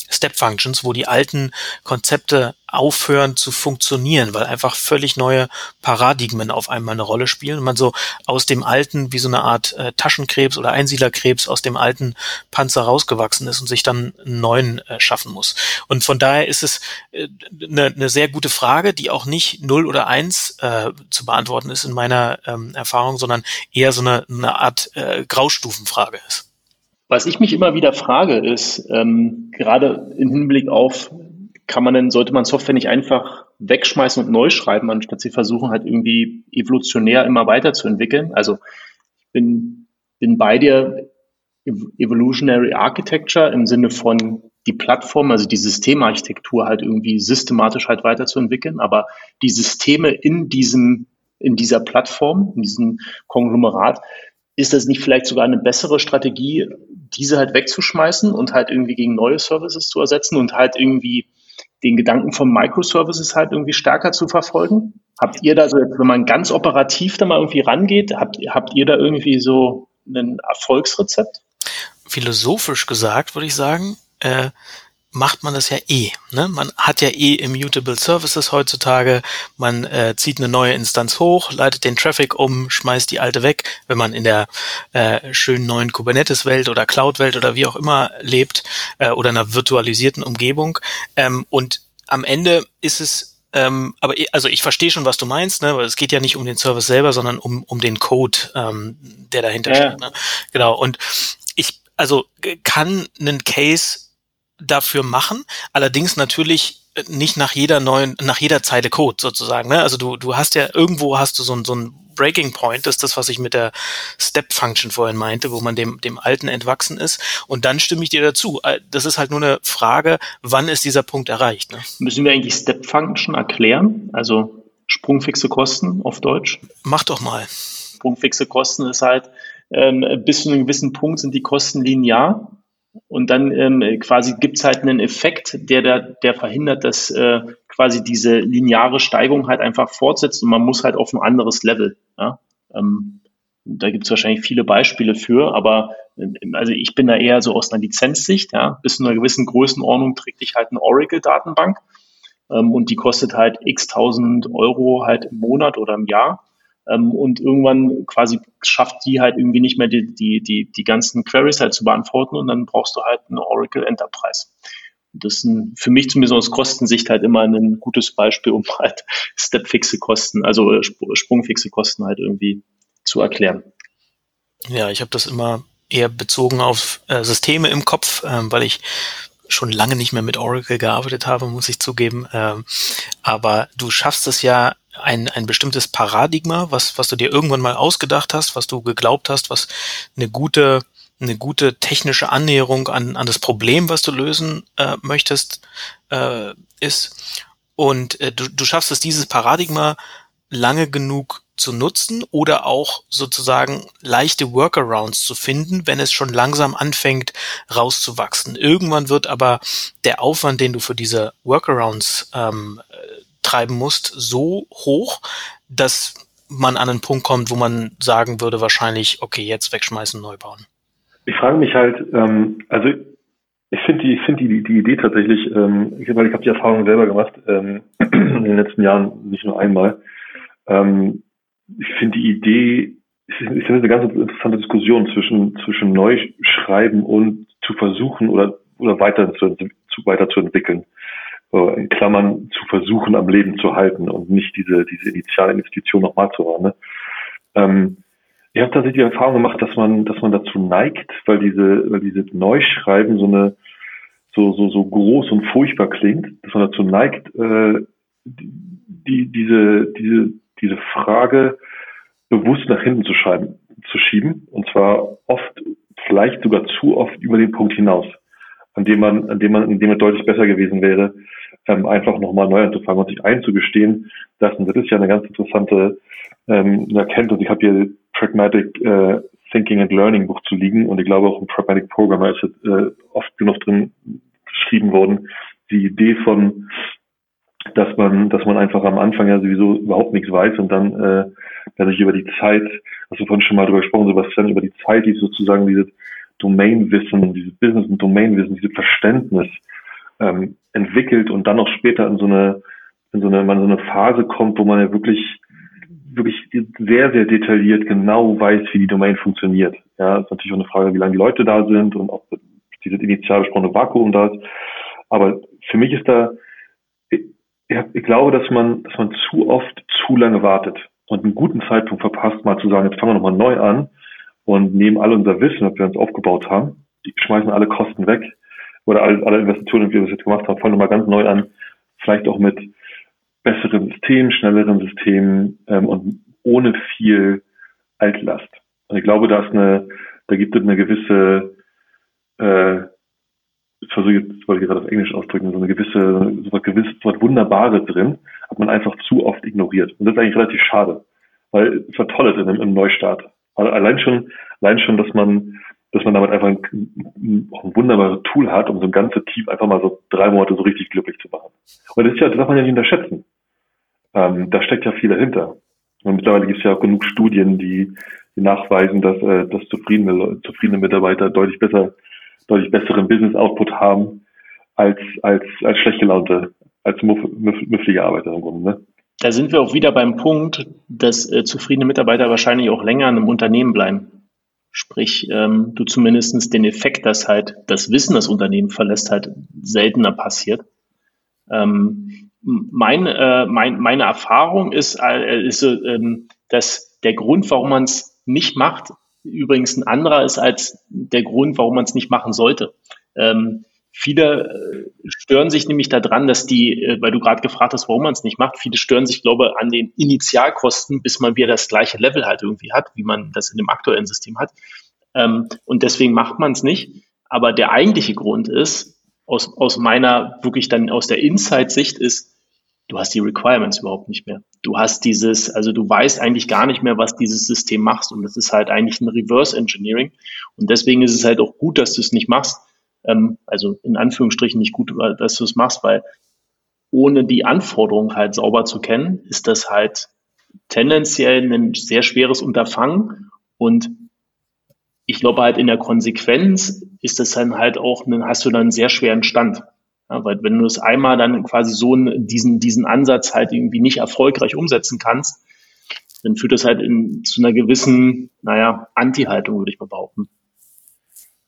Step Functions, wo die alten Konzepte aufhören zu funktionieren, weil einfach völlig neue Paradigmen auf einmal eine Rolle spielen und man so aus dem alten, wie so eine Art äh, Taschenkrebs oder Einsiedlerkrebs aus dem alten Panzer rausgewachsen ist und sich dann einen neuen äh, schaffen muss. Und von daher ist es äh, eine, eine sehr gute Frage, die auch nicht 0 oder 1 äh, zu beantworten ist in meiner ähm, Erfahrung, sondern eher so eine, eine Art äh, Graustufenfrage ist. Was ich mich immer wieder frage, ist, ähm, gerade im Hinblick auf, kann man denn, sollte man Software nicht einfach wegschmeißen und neu schreiben, anstatt sie versuchen, halt irgendwie evolutionär immer weiterzuentwickeln? Also ich bin, bin bei dir Evolutionary Architecture im Sinne von die Plattform, also die Systemarchitektur halt irgendwie systematisch halt weiterzuentwickeln, aber die Systeme in diesem, in dieser Plattform, in diesem Konglomerat, ist das nicht vielleicht sogar eine bessere Strategie, diese halt wegzuschmeißen und halt irgendwie gegen neue Services zu ersetzen und halt irgendwie den Gedanken von Microservices halt irgendwie stärker zu verfolgen? Habt ihr da so, wenn man ganz operativ da mal irgendwie rangeht, habt, habt ihr da irgendwie so ein Erfolgsrezept? Philosophisch gesagt, würde ich sagen, äh, macht man das ja eh. Ne? Man hat ja eh Immutable Services heutzutage. Man äh, zieht eine neue Instanz hoch, leitet den Traffic um, schmeißt die alte weg, wenn man in der äh, schönen neuen Kubernetes-Welt oder Cloud-Welt oder wie auch immer lebt äh, oder einer virtualisierten Umgebung. Ähm, und am Ende ist es ähm, aber also ich verstehe schon, was du meinst, ne? weil es geht ja nicht um den Service selber, sondern um, um den Code, ähm, der dahinter ja. steht. Ne? Genau. Und ich, also kann einen Case dafür machen. Allerdings natürlich nicht nach jeder neuen, nach jeder Zeile Code sozusagen. Ne? Also du, du hast ja irgendwo hast du so ein, so ein Breaking Point, das ist das, was ich mit der Step Function vorhin meinte, wo man dem, dem Alten entwachsen ist. Und dann stimme ich dir dazu. Äh, das ist halt nur eine Frage, wann ist dieser Punkt erreicht? Ne? Müssen wir eigentlich Step Function erklären? Also sprungfixe Kosten auf Deutsch? Mach doch mal. Sprungfixe Kosten ist halt, ähm, bis zu einem gewissen Punkt sind die Kosten linear und dann ähm, quasi gibt's halt einen Effekt, der, der, der verhindert, dass äh, quasi diese lineare Steigung halt einfach fortsetzt und man muss halt auf ein anderes Level. Ja? Ähm, da gibt's wahrscheinlich viele Beispiele für, aber äh, also ich bin da eher so aus einer Lizenzsicht, ja, bis zu einer gewissen Größenordnung trägt dich halt eine Oracle-Datenbank ähm, und die kostet halt x tausend Euro halt im Monat oder im Jahr. Ähm, und irgendwann quasi schafft die halt irgendwie nicht mehr die, die, die, die ganzen Queries halt zu beantworten und dann brauchst du halt eine Oracle Enterprise. Und das ist ein, für mich zumindest aus Kostensicht halt immer ein gutes Beispiel, um halt stepfixe Kosten, also äh, sprungfixe Kosten halt irgendwie zu erklären. Ja, ich habe das immer eher bezogen auf äh, Systeme im Kopf, ähm, weil ich schon lange nicht mehr mit Oracle gearbeitet habe, muss ich zugeben. Ähm, aber du schaffst es ja ein, ein bestimmtes Paradigma, was, was du dir irgendwann mal ausgedacht hast, was du geglaubt hast, was eine gute, eine gute technische Annäherung an, an das Problem, was du lösen äh, möchtest, äh, ist. Und äh, du, du schaffst es, dieses Paradigma lange genug zu nutzen oder auch sozusagen leichte Workarounds zu finden, wenn es schon langsam anfängt rauszuwachsen. Irgendwann wird aber der Aufwand, den du für diese Workarounds ähm, treiben musst, so hoch, dass man an einen Punkt kommt, wo man sagen würde, wahrscheinlich, okay, jetzt wegschmeißen, neu bauen. Ich frage mich halt, ähm, also ich finde die, ich finde die, die Idee tatsächlich, ähm, weil ich habe die Erfahrung selber gemacht ähm, in den letzten Jahren, nicht nur einmal. Ähm, ich finde die Idee, ich finde eine ganz interessante Diskussion zwischen zwischen Neuschreiben und zu versuchen oder oder weiter zu, zu weiterzuentwickeln in Klammern zu versuchen, am Leben zu halten und nicht diese, diese initiale Investition nochmal zu haben. Ne? Ähm, ich habe tatsächlich die Erfahrung gemacht, dass man, dass man dazu neigt, weil diese, weil diese Neuschreiben so eine, so, so, so groß und furchtbar klingt, dass man dazu neigt, äh, die, diese, diese, diese Frage bewusst nach hinten zu schreiben, zu schieben. Und zwar oft, vielleicht sogar zu oft über den Punkt hinaus, an dem man, an dem man, in dem es deutlich besser gewesen wäre, ähm, einfach nochmal neu anzufangen und sich einzugestehen, dass, und das ist ja eine ganz interessante ähm, Erkenntnis, ich habe hier Pragmatic äh, Thinking and Learning Buch zu liegen und ich glaube auch im Pragmatic Programmer ist äh, oft genug drin geschrieben worden, die Idee von dass man, dass man einfach am Anfang ja sowieso überhaupt nichts weiß und dann äh, dass ich über die Zeit, hast du vorhin schon mal drüber gesprochen, Sebastian, über die Zeit, die sozusagen diese Domainwissen, dieses Business- und Domainwissen, dieses Verständnis ähm, entwickelt und dann noch später in so eine, in so eine, man so eine Phase kommt, wo man ja wirklich, wirklich sehr, sehr detailliert genau weiß, wie die Domain funktioniert. Ja, ist natürlich auch eine Frage, wie lange die Leute da sind und ob dieses initial besprochene Vakuum da ist. Aber für mich ist da, ich, ich glaube, dass man, dass man zu oft zu lange wartet und einen guten Zeitpunkt verpasst, mal zu sagen, jetzt fangen wir nochmal neu an und nehmen alle unser Wissen, das wir uns aufgebaut haben, die schmeißen alle Kosten weg oder alle, alle Investitionen, die wir bis jetzt gemacht haben, fangen nochmal ganz neu an, vielleicht auch mit besseren Systemen, schnelleren Systemen ähm, und ohne viel Altlast. Und ich glaube, da ist eine, da gibt es eine gewisse, äh, ich versuche jetzt, wollte ich gerade auf Englisch ausdrücken, so eine gewisse, so was gewiss, so was Wunderbares drin, hat man einfach zu oft ignoriert. Und das ist eigentlich relativ schade, weil es war toll im, im Neustart. Allein schon, allein schon, dass man, dass man damit einfach ein, ein, wunderbares Tool hat, um so ein ganzes Team einfach mal so drei Monate so richtig glücklich zu machen. Und das ist ja, das darf man ja nicht unterschätzen. Ähm, da steckt ja viel dahinter. Und mittlerweile gibt es ja auch genug Studien, die, die nachweisen, dass, äh, dass zufriedene, zufriedene Mitarbeiter deutlich besser, deutlich besseren Business Output haben als, als, als schlecht gelaunte, als muff, müfflige Arbeiter im Grunde. Ne? Da sind wir auch wieder beim Punkt, dass äh, zufriedene Mitarbeiter wahrscheinlich auch länger in einem Unternehmen bleiben. Sprich, ähm, du zumindestens den Effekt, dass halt das Wissen das Unternehmen verlässt, halt seltener passiert. Ähm, mein, äh, mein, meine Erfahrung ist, äh, ist ähm, dass der Grund, warum man es nicht macht, übrigens ein anderer ist als der Grund, warum man es nicht machen sollte. Ähm, Viele äh, stören sich nämlich daran, dass die, äh, weil du gerade gefragt hast, warum man es nicht macht, viele stören sich, glaube ich, an den Initialkosten, bis man wieder das gleiche Level halt irgendwie hat, wie man das in dem aktuellen System hat. Ähm, und deswegen macht man es nicht. Aber der eigentliche Grund ist, aus, aus meiner, wirklich dann aus der Insight-Sicht ist, du hast die Requirements überhaupt nicht mehr. Du hast dieses, also du weißt eigentlich gar nicht mehr, was dieses System macht. Und das ist halt eigentlich ein Reverse Engineering. Und deswegen ist es halt auch gut, dass du es nicht machst, ähm, also in Anführungsstrichen nicht gut, dass du es machst, weil ohne die Anforderungen halt sauber zu kennen, ist das halt tendenziell ein sehr schweres Unterfangen und ich glaube halt in der Konsequenz ist das dann halt auch, dann hast du dann einen sehr schweren Stand. Ja, weil wenn du es einmal dann quasi so diesen, diesen Ansatz halt irgendwie nicht erfolgreich umsetzen kannst, dann führt das halt in, zu einer gewissen, naja, Anti-Haltung, würde ich mal behaupten.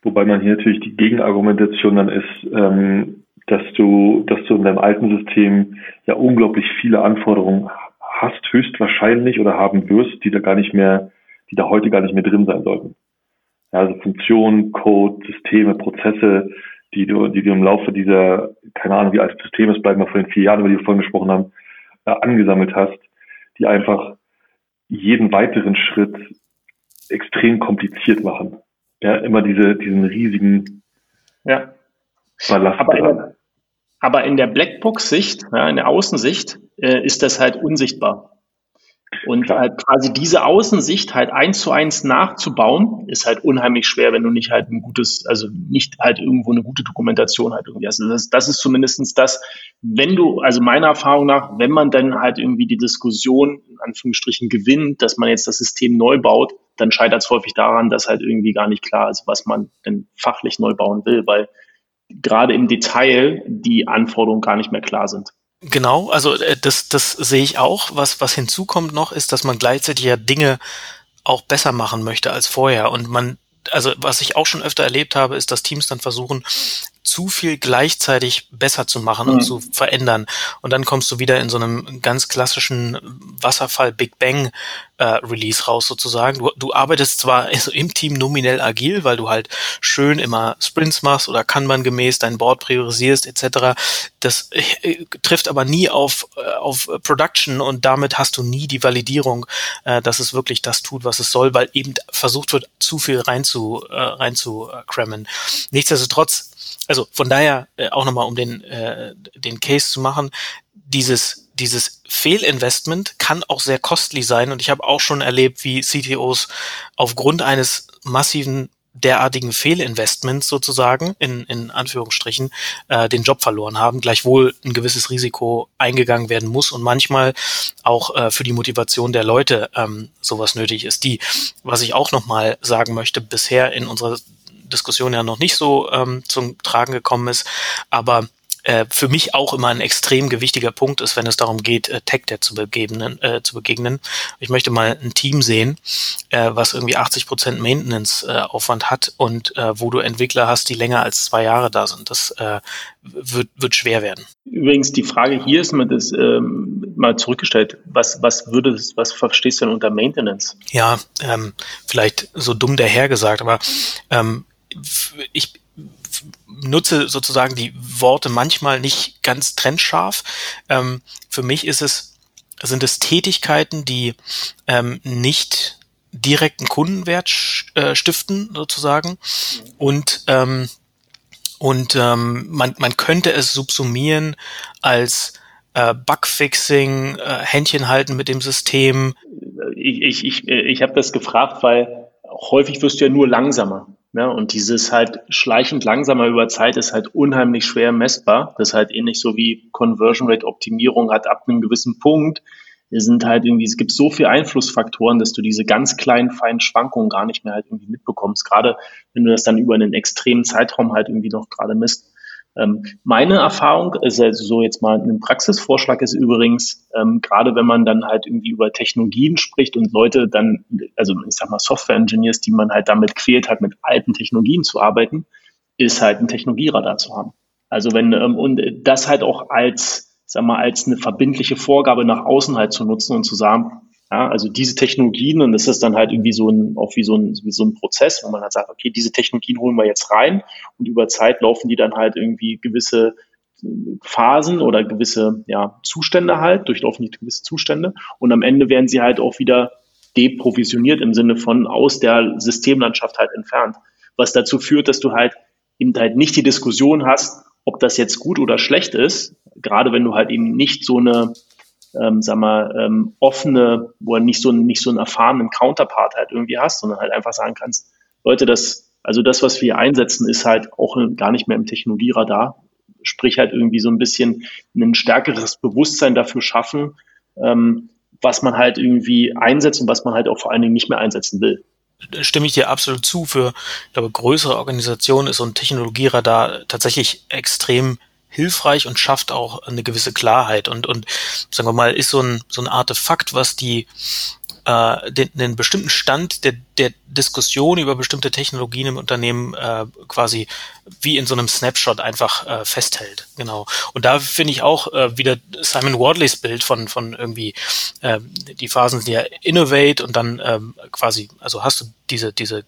Wobei man hier natürlich die Gegenargumentation dann ist, ähm, dass du, dass du in deinem alten System ja unglaublich viele Anforderungen hast, höchstwahrscheinlich oder haben wirst, die da gar nicht mehr, die da heute gar nicht mehr drin sein sollten. Ja, also Funktionen, Code, Systeme, Prozesse, die du, die du im Laufe dieser, keine Ahnung, wie alt das System ist, bleiben wir vor den vier Jahren, über die wir vorhin gesprochen haben, äh, angesammelt hast, die einfach jeden weiteren Schritt extrem kompliziert machen ja, immer diese, diesen riesigen ja. Ballast aber in, der, aber in der Blackbox-Sicht, ja, in der Außensicht, äh, ist das halt unsichtbar. Und halt quasi diese Außensicht halt eins zu eins nachzubauen, ist halt unheimlich schwer, wenn du nicht halt ein gutes, also nicht halt irgendwo eine gute Dokumentation halt irgendwie hast. Also das, das ist zumindestens das, wenn du, also meiner Erfahrung nach, wenn man dann halt irgendwie die Diskussion in Anführungsstrichen gewinnt, dass man jetzt das System neu baut, dann scheitert es häufig daran, dass halt irgendwie gar nicht klar ist, was man denn fachlich neu bauen will, weil gerade im Detail die Anforderungen gar nicht mehr klar sind. Genau, also äh, das, das sehe ich auch. Was, was hinzukommt noch, ist, dass man gleichzeitig ja Dinge auch besser machen möchte als vorher. Und man, also was ich auch schon öfter erlebt habe, ist, dass Teams dann versuchen, zu viel gleichzeitig besser zu machen mhm. und zu verändern. Und dann kommst du wieder in so einem ganz klassischen Wasserfall Big Bang äh, Release raus sozusagen. Du, du arbeitest zwar also im Team nominell agil, weil du halt schön immer Sprints machst oder Kanban gemäß dein Board priorisierst etc. Das äh, trifft aber nie auf, äh, auf Production und damit hast du nie die Validierung, äh, dass es wirklich das tut, was es soll, weil eben versucht wird, zu viel rein zu, äh, rein zu äh, crammen. Nichtsdestotrotz also von daher äh, auch nochmal, um den, äh, den Case zu machen, dieses, dieses Fehlinvestment kann auch sehr costly sein und ich habe auch schon erlebt, wie CTOs aufgrund eines massiven derartigen Fehlinvestments sozusagen, in, in Anführungsstrichen, äh, den Job verloren haben, gleichwohl ein gewisses Risiko eingegangen werden muss und manchmal auch äh, für die Motivation der Leute ähm, sowas nötig ist. Die, was ich auch nochmal sagen möchte, bisher in unserer Diskussion ja noch nicht so ähm, zum Tragen gekommen ist, aber äh, für mich auch immer ein extrem gewichtiger Punkt ist, wenn es darum geht, äh, Tech-Debt zu, begegnen, äh, zu begegnen. Ich möchte mal ein Team sehen, äh, was irgendwie 80 Prozent Maintenance-Aufwand hat und äh, wo du Entwickler hast, die länger als zwei Jahre da sind. Das äh, wird, wird schwer werden. Übrigens, die Frage hier ist mir das ähm, mal zurückgestellt. Was, was würde was verstehst du denn unter Maintenance? Ja, ähm, vielleicht so dumm dahergesagt, aber ähm, ich, nutze sozusagen die Worte manchmal nicht ganz trennscharf. Ähm, für mich ist es, sind es Tätigkeiten, die ähm, nicht direkten Kundenwert äh, stiften sozusagen und ähm, und ähm, man, man könnte es subsumieren als äh, Bugfixing, äh, Händchen halten mit dem System. Ich, ich, ich, ich habe das gefragt, weil häufig wirst du ja nur langsamer. Ne? Und dieses halt schleichend langsamer über Zeit ist halt unheimlich schwer messbar. Das ist halt ähnlich so wie Conversion Rate Optimierung hat ab einem gewissen Punkt. Es sind halt irgendwie, es gibt so viele Einflussfaktoren, dass du diese ganz kleinen, feinen Schwankungen gar nicht mehr halt irgendwie mitbekommst. Gerade wenn du das dann über einen extremen Zeitraum halt irgendwie noch gerade misst. Ähm, meine Erfahrung ist also so jetzt mal ein Praxisvorschlag ist übrigens, ähm, gerade wenn man dann halt irgendwie über Technologien spricht und Leute dann, also ich sag mal Software-Engineers, die man halt damit quält hat, mit alten Technologien zu arbeiten, ist halt ein Technologieradar zu haben. Also wenn, ähm, und das halt auch als, sag mal, als eine verbindliche Vorgabe nach außen halt zu nutzen und zu sagen, ja, also diese Technologien, und das ist dann halt irgendwie so ein, auch wie so ein, wie so ein Prozess, wo man halt sagt, okay, diese Technologien holen wir jetzt rein und über Zeit laufen die dann halt irgendwie gewisse Phasen oder gewisse ja, Zustände halt, durchlaufen die gewisse Zustände und am Ende werden sie halt auch wieder deprovisioniert im Sinne von aus der Systemlandschaft halt entfernt. Was dazu führt, dass du halt eben halt nicht die Diskussion hast, ob das jetzt gut oder schlecht ist, gerade wenn du halt eben nicht so eine ähm, sag mal, ähm, offene, wo du nicht so, nicht so einen erfahrenen Counterpart halt irgendwie hast, sondern halt einfach sagen kannst, Leute, das, also das, was wir einsetzen, ist halt auch gar nicht mehr im Technologieradar. Sprich halt irgendwie so ein bisschen ein stärkeres Bewusstsein dafür schaffen, ähm, was man halt irgendwie einsetzt und was man halt auch vor allen Dingen nicht mehr einsetzen will stimme ich dir absolut zu. Für ich glaube, größere Organisationen ist so ein Technologieradar tatsächlich extrem hilfreich und schafft auch eine gewisse Klarheit und, und sagen wir mal, ist so ein, so ein Artefakt, was die äh, den, den bestimmten Stand der, der Diskussion über bestimmte Technologien im Unternehmen äh, quasi wie in so einem Snapshot einfach äh, festhält. Genau. Und da finde ich auch äh, wieder Simon Wardleys Bild von, von irgendwie äh, die Phasen, die ja Innovate und dann ähm, quasi, also hast du diese, diese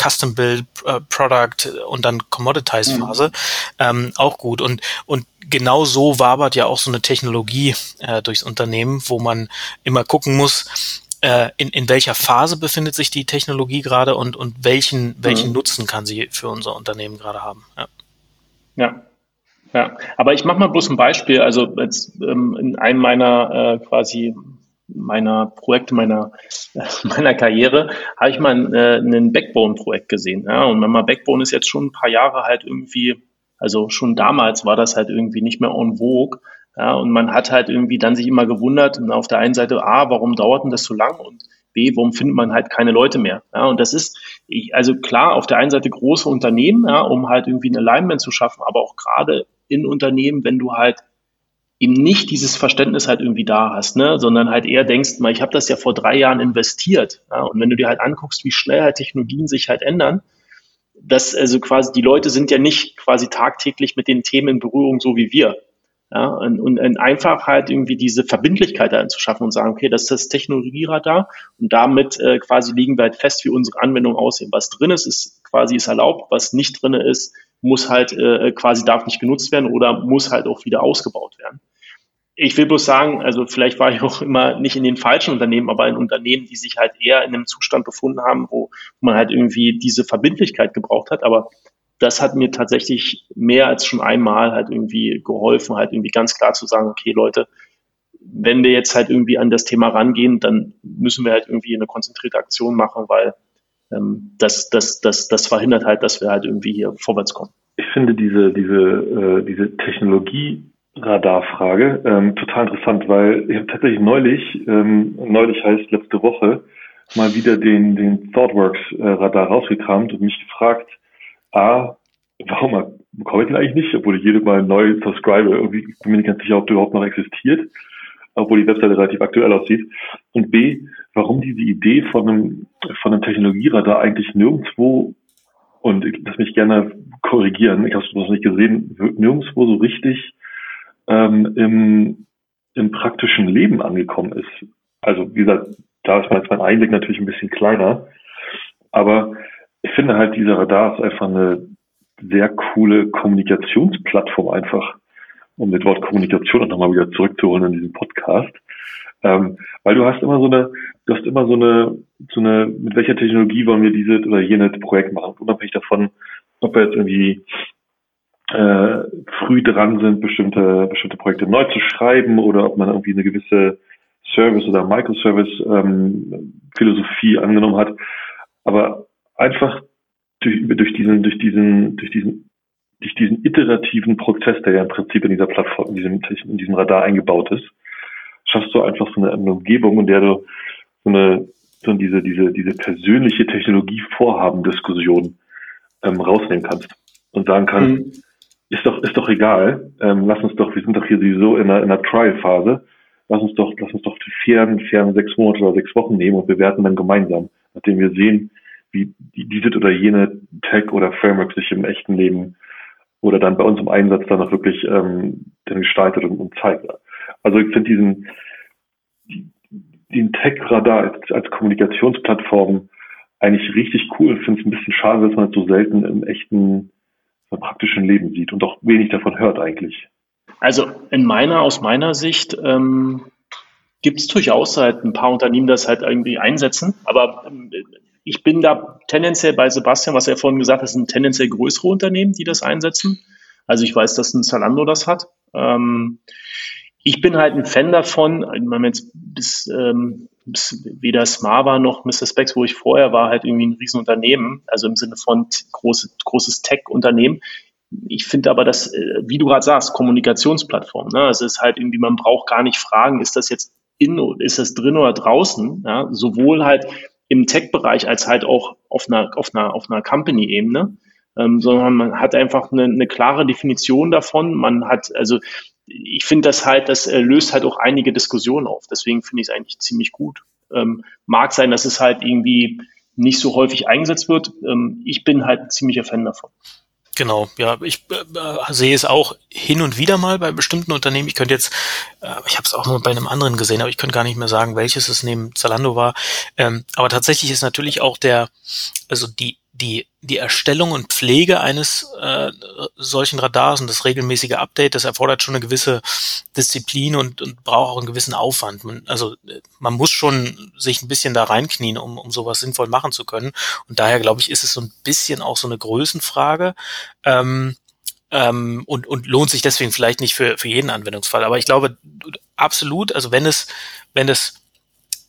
Custom Build äh, Product und dann Commoditize Phase mhm. ähm, auch gut und und genau so wabert ja auch so eine Technologie äh, durchs Unternehmen, wo man immer gucken muss, äh, in, in welcher Phase befindet sich die Technologie gerade und und welchen welchen mhm. Nutzen kann sie für unser Unternehmen gerade haben. Ja. ja. Ja, aber ich mache mal bloß ein Beispiel. Also jetzt ähm, in einem meiner äh, quasi meiner Projekte, meiner, meiner Karriere, habe ich mal äh, ein Backbone-Projekt gesehen. Ja? Und wenn man Backbone ist jetzt schon ein paar Jahre halt irgendwie, also schon damals war das halt irgendwie nicht mehr en vogue. Ja? Und man hat halt irgendwie dann sich immer gewundert, und auf der einen Seite, A, warum dauert denn das so lang? Und B, warum findet man halt keine Leute mehr? Ja, und das ist, also klar, auf der einen Seite große Unternehmen, ja, um halt irgendwie ein Alignment zu schaffen, aber auch gerade in Unternehmen, wenn du halt eben nicht dieses Verständnis halt irgendwie da hast, ne, sondern halt eher denkst, mal, ich habe das ja vor drei Jahren investiert. Ja, und wenn du dir halt anguckst, wie schnell halt Technologien sich halt ändern, dass also quasi die Leute sind ja nicht quasi tagtäglich mit den Themen in Berührung, so wie wir. Ja, und, und einfach halt irgendwie diese Verbindlichkeit da zu schaffen und sagen, okay, das ist das Technologieradar und damit äh, quasi liegen wir halt fest, wie unsere Anwendung aussehen. Was drin ist, ist quasi ist erlaubt, was nicht drin ist, muss halt äh, quasi darf nicht genutzt werden oder muss halt auch wieder ausgebaut werden. Ich will bloß sagen, also vielleicht war ich auch immer nicht in den falschen Unternehmen, aber in Unternehmen, die sich halt eher in einem Zustand befunden haben, wo man halt irgendwie diese Verbindlichkeit gebraucht hat. Aber das hat mir tatsächlich mehr als schon einmal halt irgendwie geholfen, halt irgendwie ganz klar zu sagen, okay, Leute, wenn wir jetzt halt irgendwie an das Thema rangehen, dann müssen wir halt irgendwie eine konzentrierte Aktion machen, weil ähm, das, das, das, das verhindert halt, dass wir halt irgendwie hier vorwärts kommen. Ich finde diese, diese, äh, diese Technologie Radarfrage ähm, total interessant, weil ich habe tatsächlich neulich, ähm, neulich heißt letzte Woche, mal wieder den, den ThoughtWorks äh, Radar rausgekramt und mich gefragt, A, warum bekomme ich den eigentlich nicht, obwohl ich jedes Mal neu subscribe, irgendwie bin ich nicht ganz sicher, ob der überhaupt noch existiert, obwohl die Webseite relativ aktuell aussieht. Und B, warum diese Idee von einem, von einem Technologieradar eigentlich nirgendwo, und ich lass mich gerne korrigieren, ich habe es noch nicht gesehen, nirgendwo so richtig ähm, im, im praktischen Leben angekommen ist. Also wie gesagt, da ist mein Einblick natürlich ein bisschen kleiner, aber ich finde halt, dieser Radar ist einfach eine sehr coole Kommunikationsplattform einfach, um das Wort Kommunikation auch nochmal wieder zurückzuholen in diesem Podcast. Ähm, weil du hast immer so eine, du hast immer so eine, so eine, mit welcher Technologie wollen wir dieses oder jenes Projekt machen, unabhängig davon, ob wir jetzt irgendwie äh, früh dran sind, bestimmte, bestimmte Projekte neu zu schreiben oder ob man irgendwie eine gewisse Service oder Microservice ähm, angenommen hat. Aber einfach durch, durch diesen, durch diesen, durch diesen, durch diesen iterativen Prozess, der ja im Prinzip in dieser Plattform, in diesem, in diesem Radar eingebaut ist, schaffst du einfach so eine, eine Umgebung, in der du so eine, so diese, diese, diese persönliche Technologievorhaben-Diskussion ähm, rausnehmen kannst und sagen kannst, mhm. Ist doch, ist doch egal, ähm, lass uns doch, wir sind doch hier sowieso in einer, in einer Trial-Phase, lass uns doch, lass uns doch die fairen, fairen sechs Monate oder sechs Wochen nehmen und bewerten dann gemeinsam, nachdem wir sehen, wie diese oder jene Tech oder Framework sich im echten Leben oder dann bei uns im Einsatz dann auch wirklich ähm, dann gestaltet und, und zeigt. Also ich finde diesen den Tech-Radar als, als Kommunikationsplattform eigentlich richtig cool. Ich finde es ein bisschen schade, dass man es so selten im echten, im praktischen Leben sieht und auch wenig davon hört eigentlich. Also in meiner, aus meiner Sicht ähm, gibt es durchaus halt ein paar Unternehmen, das halt irgendwie einsetzen, aber ähm, ich bin da tendenziell bei Sebastian, was er vorhin gesagt hat, sind tendenziell größere Unternehmen, die das einsetzen. Also ich weiß, dass ein Zalando das hat. Ähm, ich bin halt ein Fan davon, wenn jetzt bis, ähm, bis weder Smava noch Mr. Specs, wo ich vorher war, halt irgendwie ein Riesenunternehmen, also im Sinne von große, großes Tech-Unternehmen. Ich finde aber, dass, äh, wie du gerade sagst, Kommunikationsplattform, ne? Also es ist halt irgendwie, man braucht gar nicht fragen, ist das jetzt in, ist das drin oder draußen? Ja? Sowohl halt im Tech-Bereich als halt auch auf einer, auf einer, auf einer Company-Ebene. Ähm, sondern man hat einfach eine, eine klare Definition davon. Man hat, also ich finde das halt, das äh, löst halt auch einige Diskussionen auf. Deswegen finde ich es eigentlich ziemlich gut. Ähm, mag sein, dass es halt irgendwie nicht so häufig eingesetzt wird. Ähm, ich bin halt ein ziemlicher Fan davon. Genau, ja, ich äh, sehe es auch hin und wieder mal bei bestimmten Unternehmen. Ich könnte jetzt, äh, ich habe es auch nur bei einem anderen gesehen, aber ich könnte gar nicht mehr sagen, welches es neben Zalando war. Ähm, aber tatsächlich ist natürlich auch der, also die die, die Erstellung und Pflege eines äh, solchen Radars und das regelmäßige Update, das erfordert schon eine gewisse Disziplin und, und braucht auch einen gewissen Aufwand. Man, also man muss schon sich ein bisschen da reinknien, um, um sowas sinnvoll machen zu können. Und daher glaube ich, ist es so ein bisschen auch so eine Größenfrage. Ähm, ähm, und, und lohnt sich deswegen vielleicht nicht für, für jeden Anwendungsfall. Aber ich glaube absolut, also wenn es, wenn es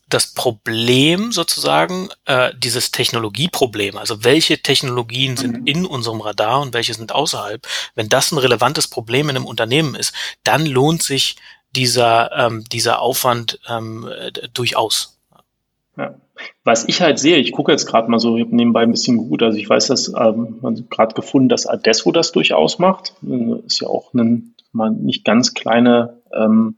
das Problem sozusagen, äh, dieses Technologieproblem, also welche Technologien sind mhm. in unserem Radar und welche sind außerhalb, wenn das ein relevantes Problem in einem Unternehmen ist, dann lohnt sich dieser, ähm, dieser Aufwand ähm, durchaus. Ja. Was ich halt sehe, ich gucke jetzt gerade mal so nebenbei ein bisschen gut, also ich weiß, dass ähm, man gerade gefunden, dass Adesso das durchaus macht. Ist ja auch ein mal nicht ganz kleine ähm,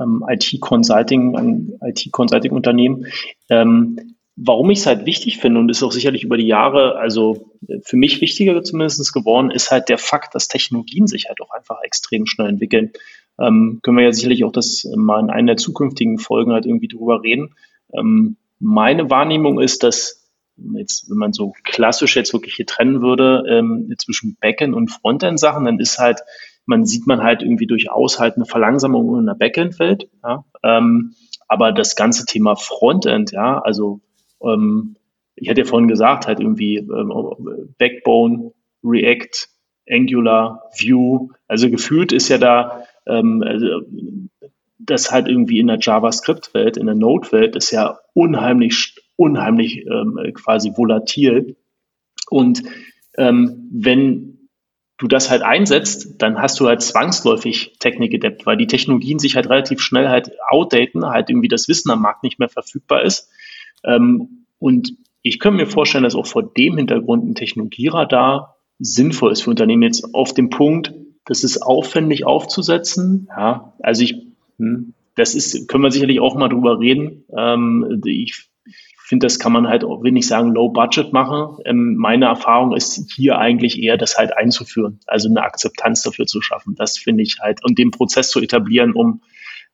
ähm, IT-Consulting, ein IT-Consulting-Unternehmen. Ähm, warum ich es halt wichtig finde und ist auch sicherlich über die Jahre, also für mich wichtiger zumindest geworden, ist halt der Fakt, dass Technologien sich halt auch einfach extrem schnell entwickeln. Ähm, können wir ja sicherlich auch das mal in einer der zukünftigen Folgen halt irgendwie drüber reden. Ähm, meine Wahrnehmung ist, dass jetzt, wenn man so klassisch jetzt wirklich hier trennen würde ähm, zwischen Backend und Frontend Sachen, dann ist halt man sieht man halt irgendwie durchaus halt eine Verlangsamung in der Backend-Welt. Ja? Ähm, aber das ganze Thema Frontend, ja, also ähm, ich hatte ja vorhin gesagt, halt irgendwie ähm, Backbone, React, Angular, Vue, also gefühlt ist ja da ähm, also, das halt irgendwie in der JavaScript-Welt, in der Node-Welt ist ja unheimlich unheimlich ähm, quasi volatil. Und ähm, wenn du das halt einsetzt, dann hast du halt zwangsläufig Technik-Adept, weil die Technologien sich halt relativ schnell halt outdaten, halt irgendwie das Wissen am Markt nicht mehr verfügbar ist. Ähm, und ich könnte mir vorstellen, dass auch vor dem Hintergrund ein Technologieradar sinnvoll ist für Unternehmen jetzt auf dem Punkt, das ist aufwendig aufzusetzen. Ja, also ich, hm, das ist, können wir sicherlich auch mal drüber reden. Ähm, ich finde, das kann man halt auch, will nicht sagen, low budget machen. Ähm, meine Erfahrung ist hier eigentlich eher, das halt einzuführen, also eine Akzeptanz dafür zu schaffen. Das finde ich halt und den Prozess zu etablieren, um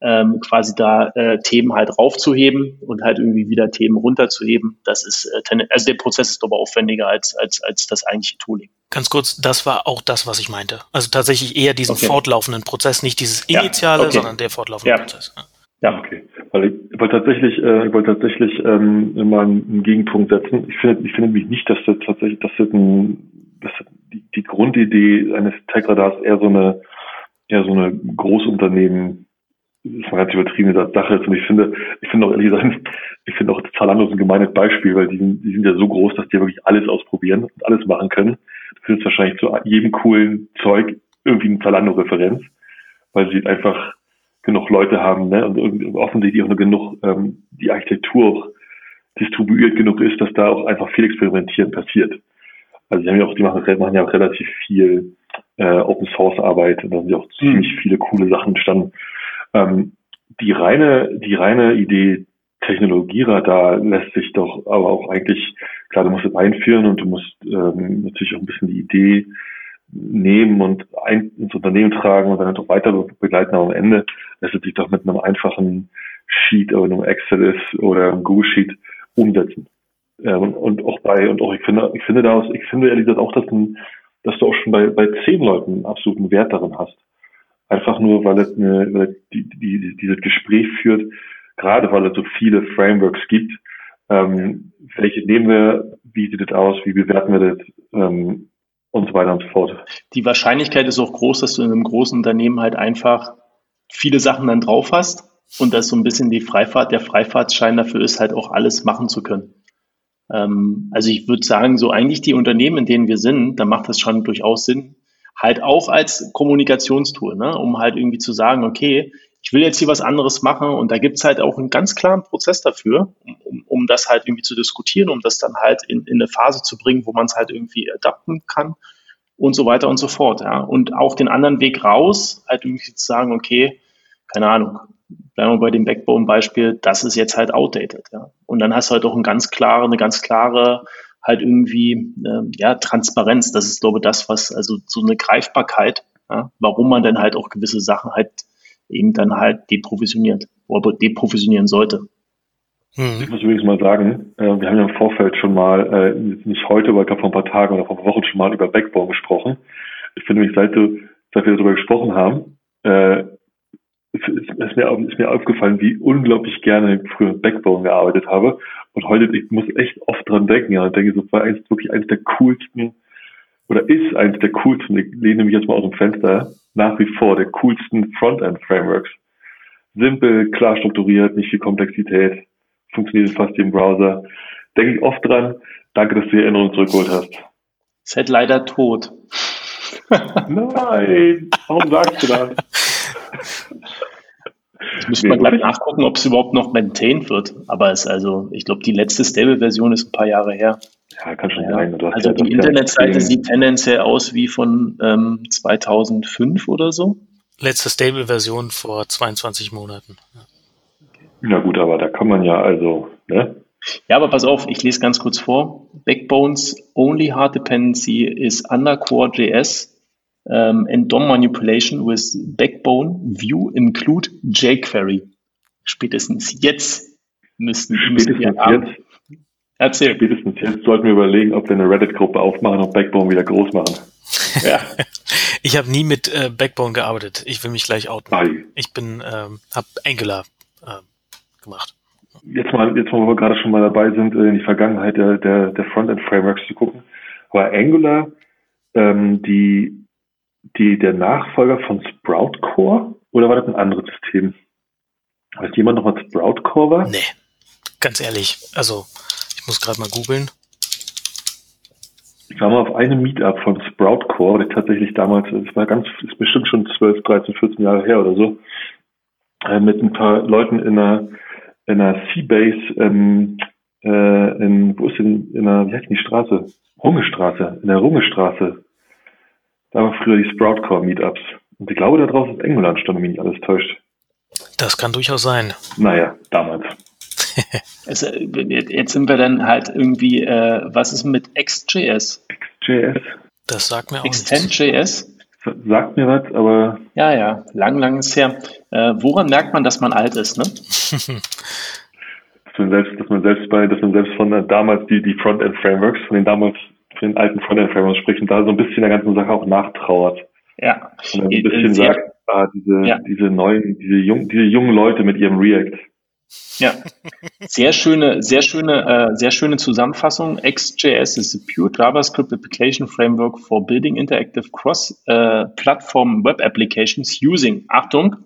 ähm, quasi da äh, Themen halt raufzuheben und halt irgendwie wieder Themen runterzuheben. Das ist äh, also der Prozess ist aber aufwendiger als als als das eigentliche Tooling. Ganz kurz, das war auch das, was ich meinte. Also tatsächlich eher diesen okay. fortlaufenden Prozess, nicht dieses initiale, ja, okay. sondern der fortlaufende ja. Prozess. Ja. Ja, okay. Weil ich wollte tatsächlich, äh, ich wollte tatsächlich ähm, mal einen Gegenpunkt setzen. Ich finde, ich finde mich nicht, dass das tatsächlich, dass das ein, dass die, die Grundidee eines Tech-Radars eher so eine, eher so eine Großunternehmen das ist eine ganz übertriebene Sache ist. Und ich finde, ich finde auch ehrlich gesagt, ich finde auch Zalando ist ein gemeines Beispiel, weil die sind, die sind ja so groß, dass die wirklich alles ausprobieren und alles machen können. Du findest wahrscheinlich zu jedem coolen Zeug irgendwie eine Zalando-Referenz, weil sie einfach genug Leute haben, ne? Und offensichtlich auch nur genug ähm, die Architektur auch distribuiert genug ist, dass da auch einfach viel Experimentieren passiert. Also die haben ja auch, die machen, machen ja auch relativ viel äh, Open Source Arbeit und da sind ja auch mhm. ziemlich viele coole Sachen entstanden. Ähm, die reine, die reine Idee Technologieradar lässt sich doch aber auch eigentlich, klar, du musst es einführen und du musst ähm, natürlich auch ein bisschen die Idee nehmen und ein, ins Unternehmen tragen und dann halt auch weiter begleiten. Aber am Ende lässt es sich doch mit einem einfachen Sheet oder einem Excel ist oder einem Google Sheet umsetzen. Ähm, und auch bei, und auch ich finde, ich finde daraus, ich finde ehrlich gesagt auch, dass, ein, dass du auch schon bei, bei zehn Leuten einen absoluten Wert darin hast. Einfach nur, weil es eine, weil es die, die, dieses Gespräch führt, gerade weil es so viele Frameworks gibt. Ähm, welche nehmen wir, wie sieht es aus, wie bewerten wir das? Ähm, und so weiter und so fort. Die Wahrscheinlichkeit ist auch groß, dass du in einem großen Unternehmen halt einfach viele Sachen dann drauf hast und dass so ein bisschen die Freifahrt, der Freifahrtsschein dafür ist, halt auch alles machen zu können. Ähm, also ich würde sagen, so eigentlich die Unternehmen, in denen wir sind, da macht das schon durchaus Sinn, halt auch als Kommunikationstool, ne? um halt irgendwie zu sagen, okay, ich will jetzt hier was anderes machen und da gibt's halt auch einen ganz klaren Prozess dafür, um, um das halt irgendwie zu diskutieren, um das dann halt in, in eine Phase zu bringen, wo man es halt irgendwie adapten kann und so weiter und so fort. Ja. Und auch den anderen Weg raus, halt irgendwie zu sagen, okay, keine Ahnung, bleiben wir bei dem Backbone-Beispiel, das ist jetzt halt outdated. Ja. Und dann hast du halt auch ein ganz klare, eine ganz klare halt irgendwie äh, ja Transparenz. Das ist glaube ich das, was also so eine Greifbarkeit, ja, warum man dann halt auch gewisse Sachen halt eben dann halt deprovisioniert oder deprovisionieren sollte. Mhm. Ich muss übrigens mal sagen, äh, wir haben ja im Vorfeld schon mal, äh, nicht heute, aber ich glaube vor ein paar Tagen oder vor ein paar Wochen schon mal über Backbone gesprochen. Ich finde nämlich, seit, du, seit wir darüber gesprochen haben, äh, ist, ist, mir, ist mir aufgefallen, wie unglaublich gerne ich früher mit Backbone gearbeitet habe. Und heute, ich muss echt oft dran denken, ja, ich denke, das war eins, wirklich eines der coolsten, oder ist eines der coolsten, ich lehne mich jetzt mal aus dem Fenster, nach wie vor der coolsten Frontend-Frameworks. Simpel, klar strukturiert, nicht viel Komplexität, funktioniert fast im Browser. Denke ich oft dran. Danke, dass du die Erinnerung zurückgeholt hast. Halt leider tot. Nein, warum sagst du das? Ich müsste mal gleich nachgucken, ob es überhaupt noch maintained wird. Aber es also, ich glaube, die letzte Stable-Version ist ein paar Jahre her. Ja, kann schon ja. sein. also ja, die Internetseite sieht tendenziell aus wie von ähm, 2005 oder so. Letzte Stable-Version vor 22 Monaten. Ja. Na gut, aber da kann man ja also, ne? Ja, aber pass auf, ich lese ganz kurz vor. Backbones only hard dependency is undercore.js um, and DOM manipulation with backbone view include jQuery. Spätestens jetzt müssten, müssen wir jetzt Erzähl. Spätestens jetzt sollten wir überlegen, ob wir eine Reddit-Gruppe aufmachen und Backbone wieder groß machen. Ja. ich habe nie mit äh, Backbone gearbeitet. Ich will mich gleich outen. Ei. Ich bin, ähm, habe Angular äh, gemacht. Jetzt mal, jetzt wo wir gerade schon mal dabei sind, in die Vergangenheit der, der, der Frontend-Frameworks zu gucken, war Angular ähm, die, die, der Nachfolger von Sprout Core oder war das ein anderes System? Weiß jemand noch, was Sprout Core war? Nee, ganz ehrlich. Also Ich muss gerade mal googeln. Ich war mal auf einem Meetup von Sprout Core, der tatsächlich damals, es war ganz, ist bestimmt schon 12, 13, 14 Jahre her oder so, äh, mit ein paar Leuten in einer, in einer Seabase, ähm, äh, in, wo ist denn, in einer, wie heißt die Straße? Rungestraße, in der Rungestraße. Da war früher die Sprout Core Meetups. Und ich glaube, da draußen ist England, stand mich nicht alles täuscht. Das kann durchaus sein. Naja, damals. also, jetzt sind wir dann halt irgendwie, äh, was ist mit XJS? XJS? Das sagt mir auch Extend.js? Sagt mir was, aber. Ja, ja, lang, lang ist her. Äh, woran merkt man, dass man alt ist, ne? dass man selbst, dass man selbst bei, dass man selbst von damals die, die Frontend-Frameworks, von den damals, den alten Frontend-Frameworks spricht und da so ein bisschen der ganzen Sache auch nachtrauert. Ja. Und ein bisschen Sehr, sagt, ah, diese, ja. diese neuen, diese jungen, diese jungen Leute mit ihrem React. Ja, sehr schöne, sehr schöne, äh, sehr schöne Zusammenfassung. XJS is a pure JavaScript application framework for building interactive cross-platform uh, web applications using, Achtung,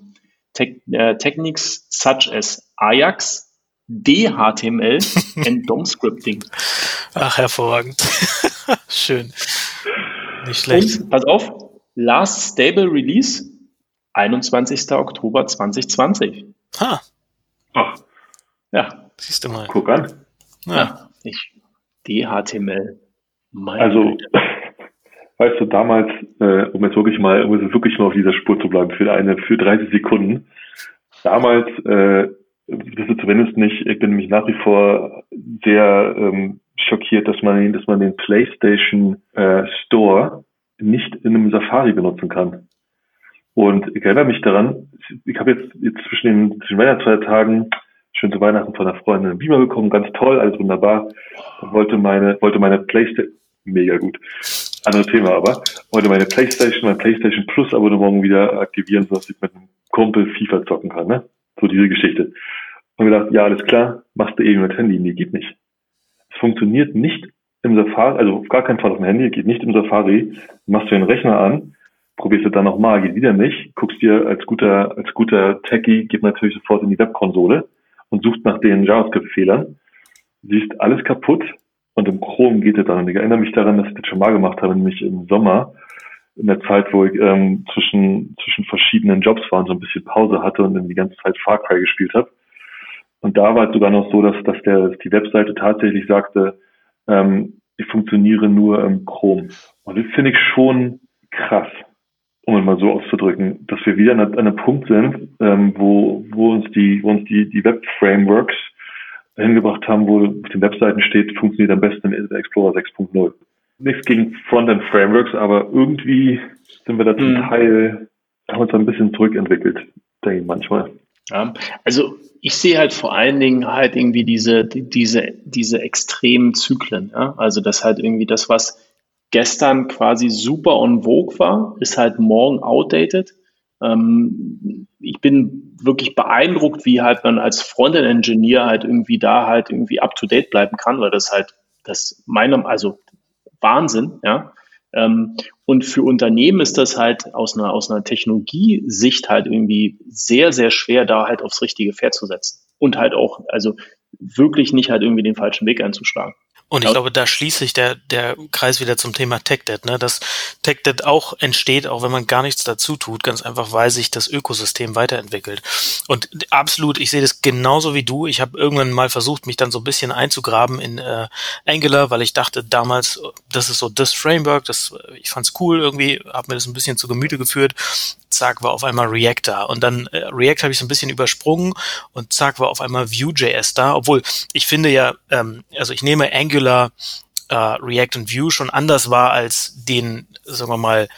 te uh, techniques such as Ajax, DHTML and DOM Scripting. Ach, hervorragend. Schön. Nicht schlecht. Und, pass auf, last stable release 21. Oktober 2020. Ha. Ach. Ja. Siehst du mal. Guck an. Ja. ja ich, DHTML. Meine also, Güte. weißt du, damals, äh, um jetzt wirklich mal, um jetzt wirklich mal auf dieser Spur zu bleiben, für eine, für 30 Sekunden, damals, äh, das zumindest nicht, ich bin nämlich nach wie vor sehr ähm, schockiert, dass man, dass man den PlayStation äh, Store nicht in einem Safari benutzen kann. Und ich erinnere mich daran, ich habe jetzt, jetzt zwischen den, zwischen Weihnachtsfeiertagen schön zu Weihnachten von einer Freundin einen Beamer bekommen, ganz toll, alles wunderbar. Und wollte meine, wollte meine Playstation, mega gut, anderes Thema aber, wollte meine Playstation, mein Playstation Plus Abonnement wieder aktivieren, sodass ich mit einem Kumpel FIFA zocken kann, ne? So diese Geschichte. Und gedacht, ja, alles klar, machst du eben mit Handy. Nee, geht nicht. Es funktioniert nicht im Safari, also auf gar keinen Fall auf dem Handy, geht nicht im Safari. Machst du den Rechner an, probierst du dann nochmal, geht wieder nicht, guckst dir als guter, als guter Techie, geht natürlich sofort in die Webkonsole und sucht nach den JavaScript-Fehlern, siehst alles kaputt und im Chrome geht es dann. Und ich erinnere mich daran, dass ich das schon mal gemacht habe, nämlich im Sommer, in der Zeit, wo ich ähm, zwischen, zwischen verschiedenen Jobs war und so ein bisschen Pause hatte und dann die ganze Zeit Far Cry gespielt habe. Und da war es sogar noch so, dass, dass, der, die Webseite tatsächlich sagte, ähm, ich funktioniere nur im Chrome. Und das finde ich schon krass um es mal so auszudrücken, dass wir wieder an, an einem Punkt sind, ähm, wo, wo uns die, wo uns die, die Web-Frameworks hingebracht haben, wo auf den Webseiten steht, funktioniert am besten in Explorer 6.0. Nichts gegen Frontend-Frameworks, aber irgendwie sind wir da zum mhm. Teil, haben uns ein bisschen zurückentwickelt, denke ich manchmal. Ja, also ich sehe halt vor allen Dingen halt irgendwie diese, diese, diese extremen Zyklen. Ja? Also das halt irgendwie das, was gestern quasi super on vogue war, ist halt morgen outdated. Ähm, ich bin wirklich beeindruckt, wie halt man als Frontend-Engineer halt irgendwie da halt irgendwie up to date bleiben kann, weil das halt das meinem, also Wahnsinn, ja. Ähm, und für Unternehmen ist das halt aus einer, aus einer Technologiesicht halt irgendwie sehr, sehr schwer, da halt aufs richtige Pferd zu setzen. Und halt auch, also wirklich nicht halt irgendwie den falschen Weg einzuschlagen. Und ich glaube, da schließt sich der, der Kreis wieder zum Thema TechDebt, ne? dass TechDebt auch entsteht, auch wenn man gar nichts dazu tut, ganz einfach, weil sich das Ökosystem weiterentwickelt. Und absolut, ich sehe das genauso wie du. Ich habe irgendwann mal versucht, mich dann so ein bisschen einzugraben in äh, Angular, weil ich dachte damals, das ist so das Framework, das ich fand's cool irgendwie, habe mir das ein bisschen zu Gemüte geführt zack, war auf einmal React da. Und dann äh, React habe ich so ein bisschen übersprungen und zack, war auf einmal Vue.js da. Obwohl, ich finde ja, ähm, also ich nehme Angular, äh, React und Vue schon anders wahr als den, sagen wir mal,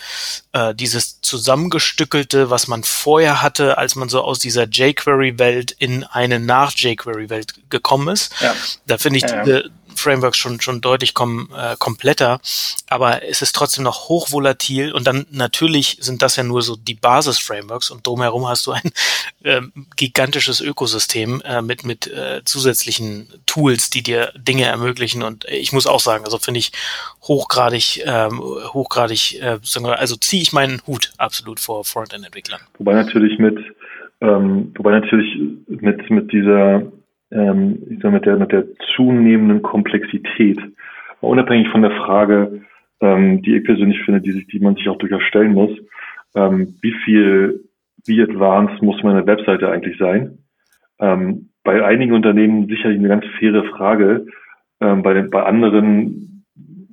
äh, dieses zusammengestückelte, was man vorher hatte, als man so aus dieser jQuery-Welt in eine nach-jQuery-Welt gekommen ist. Ja. Da finde ich ja, ja. Frameworks schon, schon deutlich kom, äh, kompletter, aber es ist trotzdem noch hochvolatil und dann natürlich sind das ja nur so die Basis-Frameworks und drumherum hast du ein äh, gigantisches Ökosystem äh, mit, mit äh, zusätzlichen Tools, die dir Dinge ermöglichen und ich muss auch sagen, also finde ich hochgradig, ähm, hochgradig, äh, also ziehe ich meinen Hut absolut vor Frontend-Entwicklern. Wobei natürlich mit, ähm, wobei natürlich mit, mit dieser ähm, ich sag, mit der, mit der zunehmenden Komplexität, unabhängig von der Frage, ähm, die ich persönlich finde, die, sich, die man sich auch durchaus stellen muss, ähm, wie viel, wie advanced muss meine Webseite eigentlich sein? Ähm, bei einigen Unternehmen sicherlich eine ganz faire Frage, ähm, bei, den, bei anderen,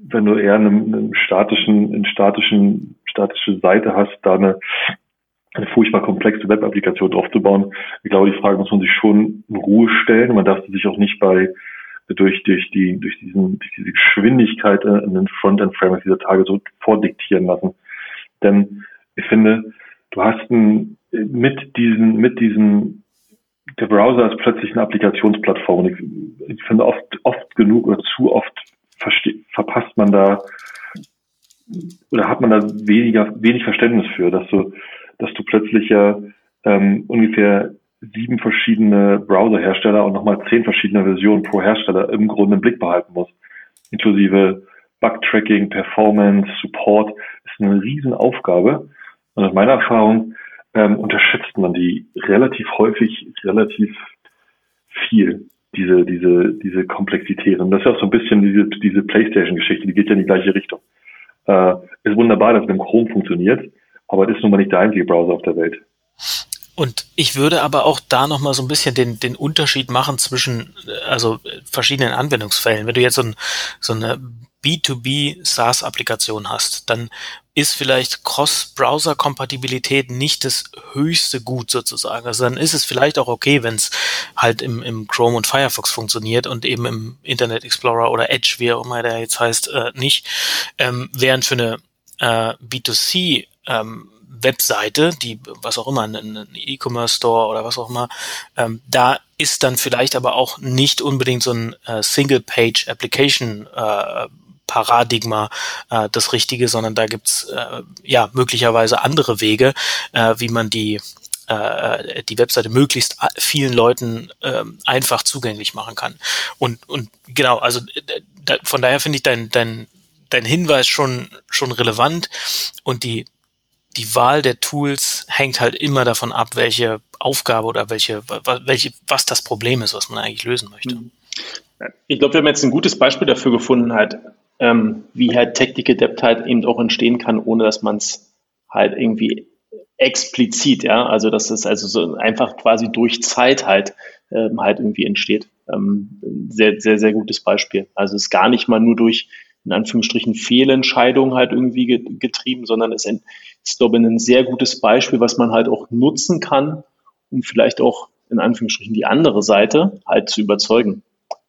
wenn du eher einen, einen statischen, einen statischen, statische Seite hast, da eine, eine furchtbar komplexe Web-Applikation aufzubauen. Ich glaube, die Frage muss man sich schon in Ruhe stellen. Man darf sich auch nicht bei durch durch die durch diesen durch diese Geschwindigkeit in den Frontend-Framework dieser Tage so vordiktieren lassen. Denn ich finde, du hast ein, mit diesen mit diesen der Browser ist plötzlich eine Applikationsplattform. Ich, ich finde oft, oft genug oder zu oft verpasst man da oder hat man da weniger, wenig Verständnis für, dass du, dass du plötzlich ja ähm, ungefähr sieben verschiedene Browserhersteller und nochmal zehn verschiedene Versionen pro Hersteller im Grunde im Blick behalten musst. Inklusive Bug-Tracking, Performance, Support ist eine Riesenaufgabe. Und aus meiner Erfahrung ähm, unterschätzt man die relativ häufig, relativ viel, diese, diese, diese Komplexität. Und das ist auch so ein bisschen diese, diese Playstation-Geschichte, die geht ja in die gleiche Richtung. Äh, ist wunderbar, dass es mit dem Chrome funktioniert, aber das ist nun mal nicht der einzige Browser auf der Welt. Und ich würde aber auch da nochmal so ein bisschen den, den Unterschied machen zwischen also verschiedenen Anwendungsfällen. Wenn du jetzt so, ein, so eine B2B SaaS-Applikation hast, dann ist vielleicht Cross-Browser-Kompatibilität nicht das höchste Gut sozusagen. Also dann ist es vielleicht auch okay, wenn es halt im, im Chrome und Firefox funktioniert und eben im Internet Explorer oder Edge, wie auch immer der jetzt heißt, äh, nicht. Ähm, während für eine äh, B2C ähm, Webseite, die was auch immer, ein E-Commerce Store oder was auch immer, ähm, da ist dann vielleicht aber auch nicht unbedingt so ein äh, Single-Page Application äh, Paradigma äh, das Richtige, sondern da gibt's äh, ja möglicherweise andere Wege, äh, wie man die äh, die Webseite möglichst vielen Leuten äh, einfach zugänglich machen kann. Und, und genau, also da, von daher finde ich dein, dein, dein Hinweis schon, schon relevant und die, die Wahl der Tools hängt halt immer davon ab, welche Aufgabe oder welche, welche, was das Problem ist, was man eigentlich lösen möchte. Ich glaube, wir haben jetzt ein gutes Beispiel dafür gefunden, halt, ähm, wie halt Technical Debt halt eben auch entstehen kann, ohne dass man es halt irgendwie explizit, ja, also dass es also so einfach quasi durch Zeit halt ähm, halt irgendwie entsteht. Ähm, sehr, sehr, sehr gutes Beispiel. Also es ist gar nicht mal nur durch in Anführungsstrichen Fehlentscheidungen halt irgendwie getrieben, sondern es ist, glaube ich, ein sehr gutes Beispiel, was man halt auch nutzen kann, um vielleicht auch in Anführungsstrichen die andere Seite halt zu überzeugen.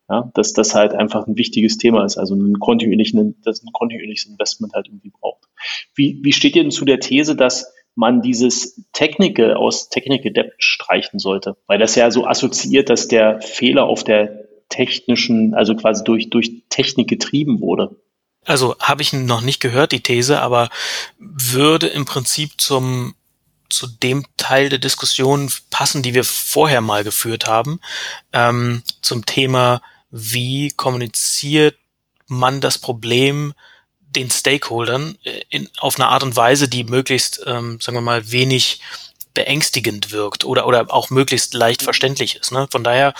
Ja, dass das halt einfach ein wichtiges Thema ist, also ein kontinuierlichen, das ein kontinuierliches Investment halt irgendwie braucht. Wie, wie steht ihr denn zu der These, dass man dieses Technical aus Technical Debt streichen sollte? Weil das ja so assoziiert, dass der Fehler auf der technischen, also quasi durch, durch Technik getrieben wurde. Also habe ich noch nicht gehört, die These, aber würde im Prinzip zum zu dem Teil der Diskussion passen, die wir vorher mal geführt haben, ähm, zum Thema wie kommuniziert man das Problem den Stakeholdern äh, in, auf eine Art und Weise, die möglichst, ähm, sagen wir mal, wenig beängstigend wirkt oder, oder auch möglichst leicht verständlich ist. Ne? Von daher,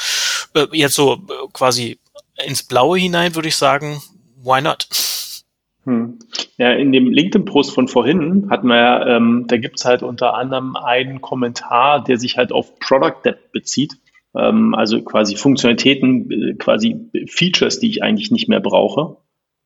äh, jetzt so äh, quasi ins Blaue hinein würde ich sagen, why not? Hm. Ja, in dem LinkedIn-Post von vorhin hatten wir ja, ähm, da gibt's halt unter anderem einen Kommentar, der sich halt auf Product Debt bezieht ähm, also quasi Funktionalitäten, äh, quasi Features, die ich eigentlich nicht mehr brauche.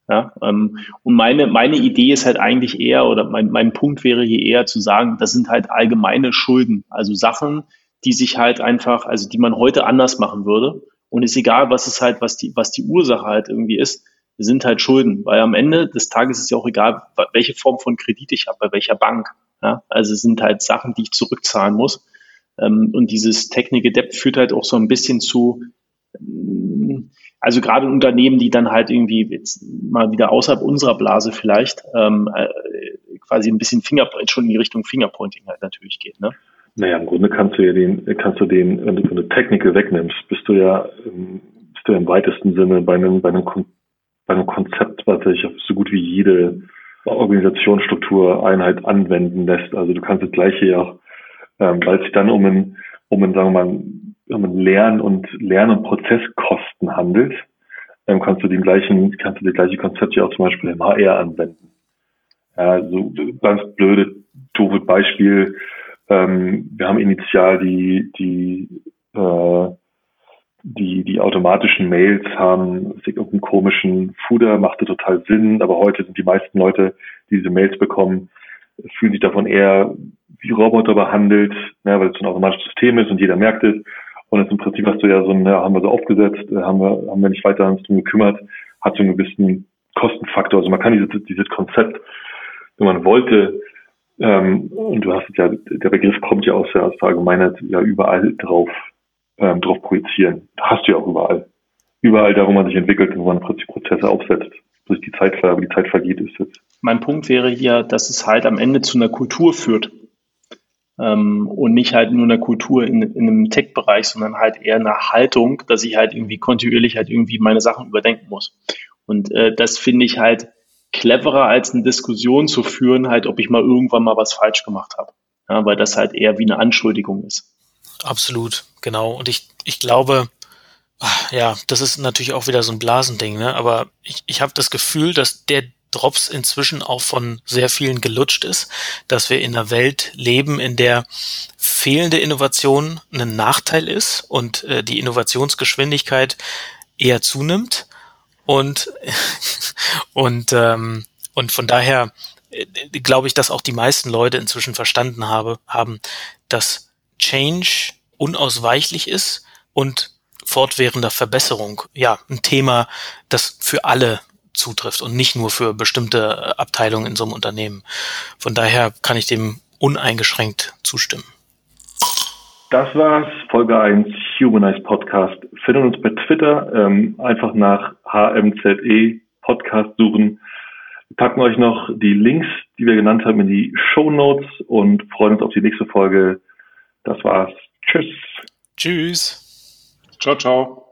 Ja, ähm, und meine, meine Idee ist halt eigentlich eher, oder mein, mein Punkt wäre hier eher zu sagen, das sind halt allgemeine Schulden, also Sachen, die sich halt einfach, also die man heute anders machen würde. Und ist egal, was es halt, was die, was die Ursache halt irgendwie ist, sind halt Schulden. Weil am Ende des Tages ist ja auch egal, welche Form von Kredit ich habe, bei welcher Bank. Ja, also es sind halt Sachen, die ich zurückzahlen muss. Ähm, und dieses Technical Debt führt halt auch so ein bisschen zu, ähm, also gerade Unternehmen, die dann halt irgendwie jetzt mal wieder außerhalb unserer Blase vielleicht ähm, äh, quasi ein bisschen Finger, schon in die Richtung Fingerpointing halt natürlich geht. Ne? Naja, im Grunde kannst du ja den, kannst du den, wenn du eine Technical wegnimmst, bist du ja, bist du ja im weitesten Sinne bei einem, bei einem, einem Konzept, was sich auf so gut wie jede Organisationsstruktur Einheit anwenden lässt. Also du kannst das gleiche ja auch ähm, weil es sich dann um ein, um ein, sagen wir mal, Lern- und Lern- und Prozesskosten handelt, ähm, kannst du den gleichen, kannst du die gleiche Konzept ja auch zum Beispiel im HR anwenden. Ja, so ganz blöde, doofe Beispiel. Ähm, wir haben initial die, die, äh, die, die automatischen Mails haben irgendeinen komischen Fooder, machte total Sinn, aber heute sind die meisten Leute, die diese Mails bekommen, fühlen sich davon eher wie Roboter behandelt, ja, weil es so ein automatisches System ist und jeder merkt es. Und jetzt im Prinzip hast du ja so ein, ja, haben wir so aufgesetzt, äh, haben wir, haben wir nicht weiter uns drum gekümmert, hat so einen gewissen Kostenfaktor. Also man kann dieses, dieses Konzept, wenn man wollte, ähm, und du hast ja, der Begriff kommt ja aus der Allgemeinheit ja überall drauf, ähm, drauf projizieren. Hast du ja auch überall. Überall da, wo man sich entwickelt und wo man plötzlich Prozesse aufsetzt. Bis die Zeit, die Zeit vergeht, ist jetzt. Mein Punkt wäre hier, dass es halt am Ende zu einer Kultur führt ähm, und nicht halt nur eine Kultur in, in einem Tech-Bereich, sondern halt eher eine Haltung, dass ich halt irgendwie kontinuierlich halt irgendwie meine Sachen überdenken muss. Und äh, das finde ich halt cleverer als eine Diskussion zu führen, halt, ob ich mal irgendwann mal was falsch gemacht habe. Ja, weil das halt eher wie eine Anschuldigung ist. Absolut, genau. Und ich, ich glaube, ja, das ist natürlich auch wieder so ein Blasending, ne? Aber ich, ich habe das Gefühl, dass der Drops inzwischen auch von sehr vielen gelutscht ist, dass wir in einer Welt leben, in der fehlende Innovation ein Nachteil ist und äh, die Innovationsgeschwindigkeit eher zunimmt und und ähm, und von daher äh, glaube ich, dass auch die meisten Leute inzwischen verstanden habe, haben, dass Change unausweichlich ist und fortwährender Verbesserung ja ein Thema, das für alle zutrifft und nicht nur für bestimmte Abteilungen in so einem Unternehmen. Von daher kann ich dem uneingeschränkt zustimmen. Das war's, Folge 1 Humanize Podcast. Finden uns bei Twitter, ähm, einfach nach HMZE Podcast suchen. Wir packen euch noch die Links, die wir genannt haben, in die Show Notes und freuen uns auf die nächste Folge. Das war's. Tschüss. Tschüss. Ciao, ciao.